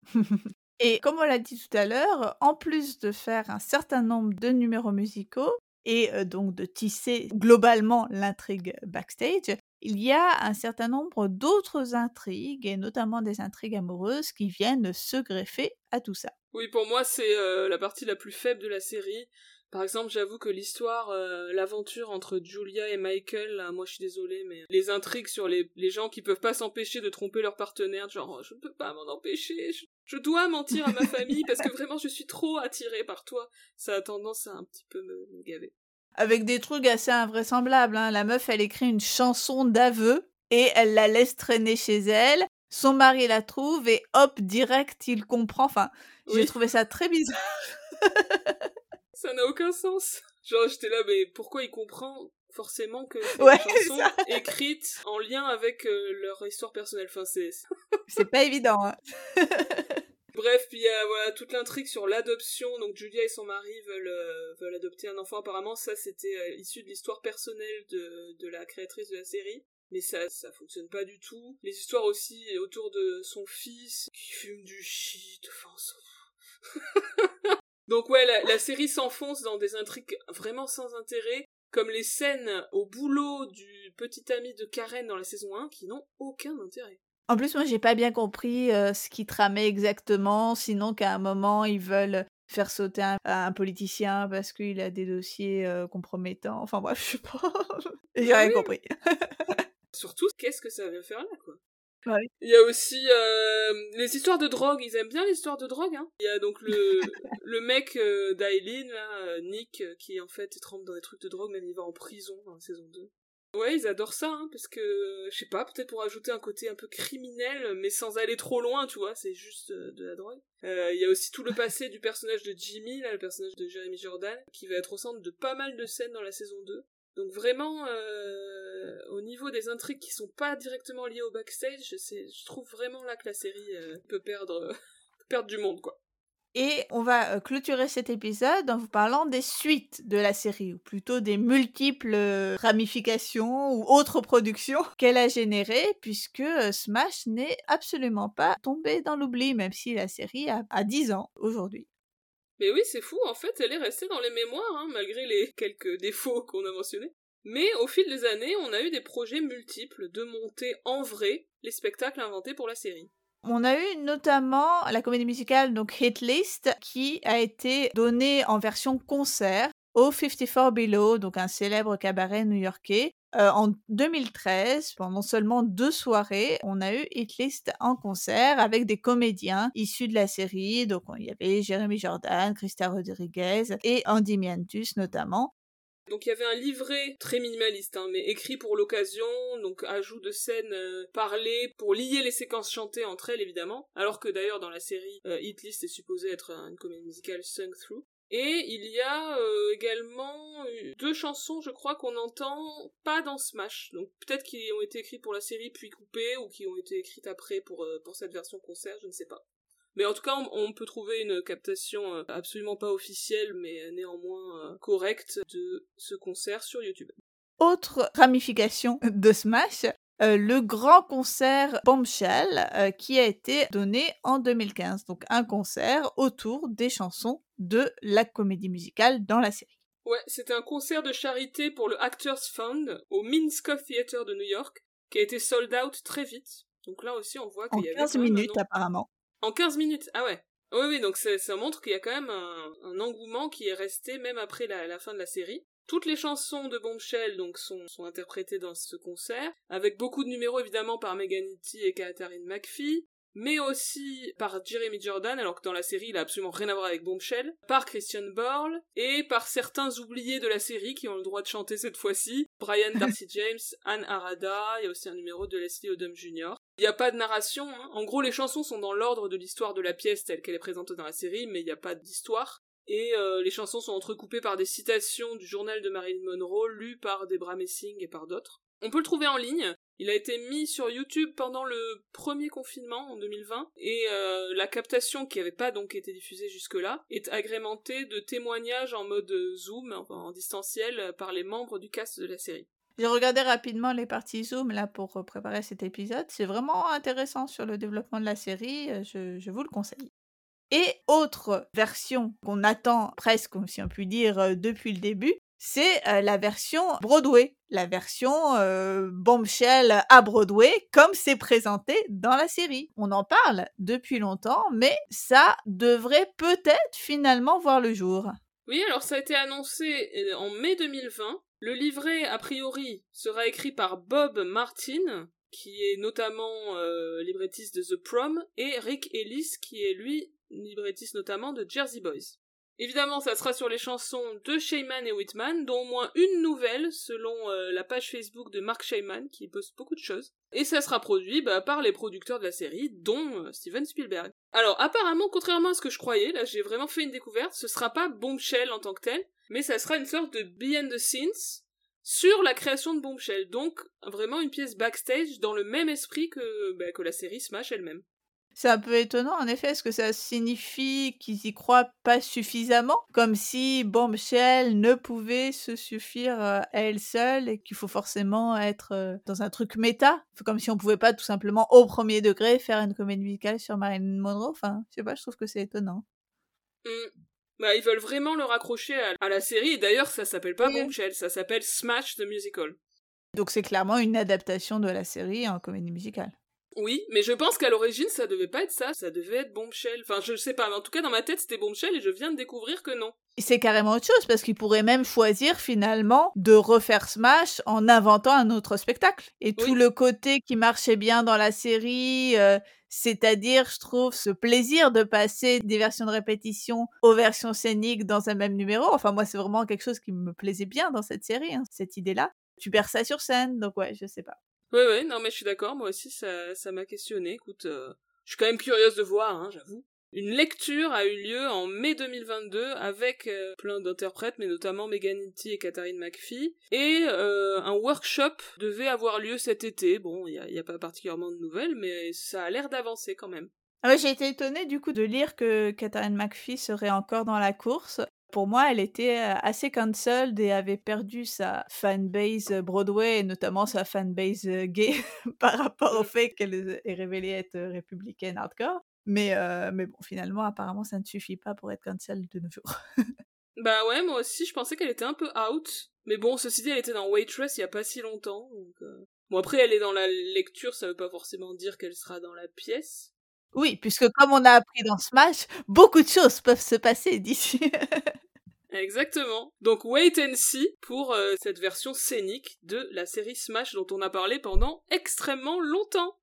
*laughs* Et comme on l'a dit tout à l'heure, en plus de faire un certain nombre de numéros musicaux et donc de tisser globalement l'intrigue backstage, il y a un certain nombre d'autres intrigues, et notamment des intrigues amoureuses, qui viennent se greffer à tout ça. Oui, pour moi, c'est la partie la plus faible de la série. Par exemple, j'avoue que l'histoire, euh, l'aventure entre Julia et Michael, moi je suis désolée, mais les intrigues sur les, gens qui peuvent pas s'empêcher de tromper leur partenaire, genre je ne peux pas m'en empêcher, dois mentir à ma famille parce que vraiment je suis trop attirée par toi, ça a tendance à un petit peu me, gaver. Avec des trucs assez invraisemblables, hein. la meuf elle écrit une chanson d'aveu et elle la laisse traîner chez elle. Son mari la trouve et hop, direct, il comprend. Enfin, j'ai trouvé ça très bizarre. ça n'a aucun sens. Genre, j'étais là, mais pourquoi il comprend? Forcément que c'est une chanson écrite en lien avec euh, leur histoire personnelle Enfin, c'est... c'est *laughs* pas évident, hein. *laughs* Bref, puis il y a voilà, toute l'intrigue sur l'adoption. Donc Julia et son mari veulent, euh, veulent adopter un enfant. Apparemment, ça c'était euh, issu de l'histoire personnelle de, de la créatrice de la série. Mais ça, ça fonctionne pas du tout. Les histoires aussi autour de son fils qui fume du shit. Enfin, *laughs* Donc ouais, la, série s'enfonce dans des intrigues vraiment sans intérêt, comme les scènes au boulot du petit ami de Karen dans la saison 1 qui n'ont aucun intérêt. En plus, moi, j'ai pas bien compris euh, ce qu'ils tramaient exactement, sinon qu'à un moment, ils veulent faire sauter un, politicien parce qu'il a des dossiers euh, compromettants. Enfin bref, je sais pas. *laughs* j'ai rien compris. *laughs* Surtout, qu'est-ce que ça vient faire là, quoi? Il y a aussi euh, les histoires de drogue, ils aiment bien les histoires de drogue. Hein. Il y a donc le, *laughs* le mec euh, là, euh, Nick, euh, qui en fait trempe dans des trucs de drogue, même il va en prison dans la saison 2. Ouais, ils adorent ça, hein, parce que, je sais pas, peut-être pour ajouter un côté un peu criminel, mais sans aller trop loin, tu vois, c'est juste de la drogue. Il y a aussi tout le *laughs* passé du personnage de Jimmy, là, le personnage de Jeremy Jordan, qui va être au centre de pas mal de scènes dans la saison 2. Donc vraiment, euh, au niveau des intrigues qui sont pas directement liées au backstage, je trouve vraiment là que la série euh, peut perdre, *laughs* perdre du monde, quoi. Et on va euh, clôturer cet épisode en vous parlant des suites de la série, ou plutôt des multiples ramifications ou autres productions *laughs* qu'elle a générées, puisque Smash n'est absolument pas tombé dans l'oubli, même si la série a, a 10 ans aujourd'hui. Mais oui, c'est fou, en fait, elle est restée dans les mémoires, hein, malgré les quelques *laughs* défauts qu'on a mentionnés. Mais au fil des années, on a eu des projets multiples de monter en vrai les spectacles inventés pour la série. On a eu notamment la comédie musicale donc Hit List qui a été donnée en version concert au 54 Below, donc un célèbre cabaret new-yorkais, en 2013, pendant seulement deux soirées, on a eu Hitlist en concert avec des comédiens issus de la série. Donc il y avait Jérémy Jordan, Christa Rodriguez et Andy Miantus notamment. Donc il y avait un livret très minimaliste, hein, mais écrit pour l'occasion, donc ajout de scènes euh, parlées pour lier les séquences chantées entre elles évidemment, alors que d'ailleurs dans la série euh, Hitlist est supposé être une comédie musicale sung through. Et il y a euh, également euh, deux chansons, je crois, qu'on entend pas dans Smash. Donc peut-être qu'ils ont été écrits pour la série puis coupés, ou qui ont été écrites après pour, euh, pour cette version concert, je ne sais pas. Mais en tout cas, on, peut trouver une captation absolument pas officielle, mais néanmoins correcte de ce concert sur YouTube. Autre ramification de Smash, euh, le grand concert Bombshell euh, qui a été donné en 2015. Donc un concert autour des chansons de la comédie musicale dans la série. Ouais, c'était un concert de charité pour le Actors Fund au Minskoff Theater de New York qui a été sold out très vite. Donc là aussi, on voit qu'il y avait. En 15 minutes, apparemment. En 15 minutes, ah ouais. Oui, oui, donc ça montre qu'il y a quand même un, engouement qui est resté même après la fin de la série. Toutes les chansons de Bombshell donc sont, sont interprétées dans ce concert, avec beaucoup de numéros évidemment par Megan Nitti et Catherine McPhee, mais aussi par Jeremy Jordan, alors que dans la série il a absolument rien à voir avec Bombshell, par Christian Borle, et par certains oubliés de la série qui ont le droit de chanter cette fois-ci, Brian *laughs* Darcy James, Anne Arada, il y a aussi un numéro de Leslie Odom Jr. Il n'y a pas de narration, hein. en gros les chansons sont dans l'ordre de l'histoire de la pièce telle qu'elle est présentée dans la série, mais il n'y a pas d'histoire et euh, les chansons sont entrecoupées par des citations du journal de Marilyn Monroe lues par Debra Messing et par d'autres. On peut le trouver en ligne. Il a été mis sur YouTube pendant le premier confinement en 2020 et euh, la captation qui n'avait pas donc été diffusée jusque-là est agrémentée de témoignages en mode Zoom, en distanciel, par les membres du cast de la série. J'ai regardé rapidement les parties Zoom là pour préparer cet épisode. C'est vraiment intéressant sur le développement de la série. je vous le conseille. Et autre version qu'on attend presque, si on peut dire, euh, depuis le début, c'est euh, la version Broadway, la version euh, bombshell à Broadway, comme c'est présenté dans la série. On en parle depuis longtemps, mais ça devrait peut-être finalement voir le jour. Oui, alors ça a été annoncé en mai 2020. Le livret, a priori, sera écrit par Bob Martin, qui est notamment librettiste de The Prom, et Rick Ellis, qui est lui librettiste notamment de Jersey Boys. Évidemment, ça sera sur les chansons de Shayman et Whitman, dont au moins une nouvelle, selon euh, la page Facebook de Mark Shayman, qui poste beaucoup de choses. Et ça sera produit bah, par les producteurs de la série, dont euh, Steven Spielberg. Alors, apparemment, contrairement à ce que je croyais, là j'ai vraiment fait une découverte, ce sera pas Bombshell en tant que tel, mais ça sera une sorte de behind the scenes sur la création de Bombshell. Donc, vraiment une pièce backstage dans le même esprit que, bah, que la série Smash elle-même. C'est un peu étonnant, en effet. Est-ce que ça signifie qu'ils y croient pas suffisamment? Comme si Bombshell ne pouvait se suffire euh, à elle seule et qu'il faut forcément être euh, dans un truc méta? Comme si on pouvait pas tout simplement, au premier degré, faire une comédie musicale sur Marilyn Monroe? Enfin, je sais pas, je trouve que c'est étonnant. Mmh. Bah, ils veulent vraiment le raccrocher à, la série. Et d'ailleurs, ça s'appelle pas Bombshell, ça s'appelle Smash the Musical. Donc c'est clairement une adaptation de la série en comédie musicale. Oui, mais je pense qu'à l'origine, ça devait pas être ça, ça devait être Bombshell. Enfin, je sais pas, mais en tout cas, dans ma tête, c'était Bombshell et je viens de découvrir que non. C'est carrément autre chose, parce qu'il pourrait même choisir finalement de refaire Smash en inventant un autre spectacle. Et tout le côté qui marchait bien dans la série, euh, c'est-à-dire, je trouve, ce plaisir de passer des versions de répétition aux versions scéniques dans un même numéro. Enfin, moi, c'est vraiment quelque chose qui me plaisait bien dans cette série, hein, cette idée-là. Tu perds ça sur scène, donc ouais, je sais pas. Ouais, ouais, non, mais je suis d'accord, moi aussi, ça, ça m'a questionné. Écoute, euh, je suis quand même curieuse de voir, hein, j'avoue. Une lecture a eu lieu en mai 2022 avec euh, plein d'interprètes, mais notamment Megan Nitti et Katharine McPhee. Et euh, un workshop devait avoir lieu cet été. Bon, il n'y a, pas particulièrement de nouvelles, mais ça a l'air d'avancer quand même. Ah j'ai été étonnée du coup de lire que Katharine McPhee serait encore dans la course. Pour moi, elle était assez cancelled et avait perdu sa fanbase Broadway et notamment sa fanbase gay *laughs* par rapport au mmh. fait qu'elle est révélée être républicaine hardcore. Mais, mais bon, finalement, apparemment, ça ne suffit pas pour être cancelled de nos jours. bah ouais, moi aussi, je pensais qu'elle était un peu out. Mais bon, ceci dit, elle était dans Waitress il y a pas si longtemps. Bon, après, elle est dans la lecture, ça veut pas forcément dire qu'elle sera dans la pièce. Oui, puisque comme on a appris dans Smash, beaucoup de choses peuvent se passer d'ici. *laughs* Exactement. Donc wait and see pour euh, cette version scénique de la série Smash dont on a parlé pendant extrêmement longtemps.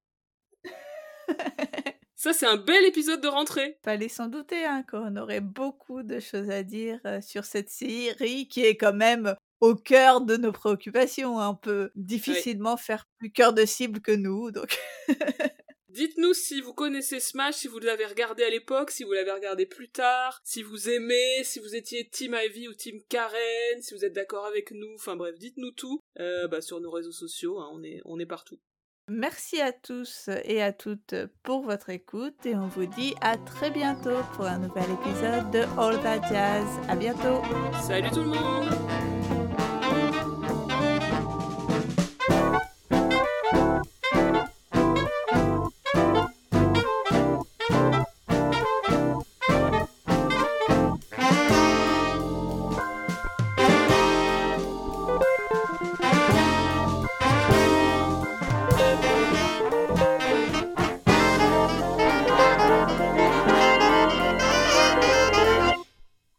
*laughs* Ça, c'est un bel épisode de rentrée. Fallait s'en douter hein, qu'on aurait beaucoup de choses à dire euh, sur cette série qui est quand même au cœur de nos préoccupations. Hein. On peut difficilement faire plus cœur de cible que nous, donc. *laughs* Dites-nous si vous connaissez Smash, si vous l'avez regardé à l'époque, si vous l'avez regardé plus tard, si vous aimez, si vous étiez Team Ivy ou Team Karen, si vous êtes d'accord avec nous, enfin bref, dites-nous tout euh, bah, sur nos réseaux sociaux, hein, on, est, on est partout. Merci à tous et à toutes pour votre écoute et on vous dit à très bientôt pour un nouvel épisode de All That Jazz. À bientôt. Salut tout le monde.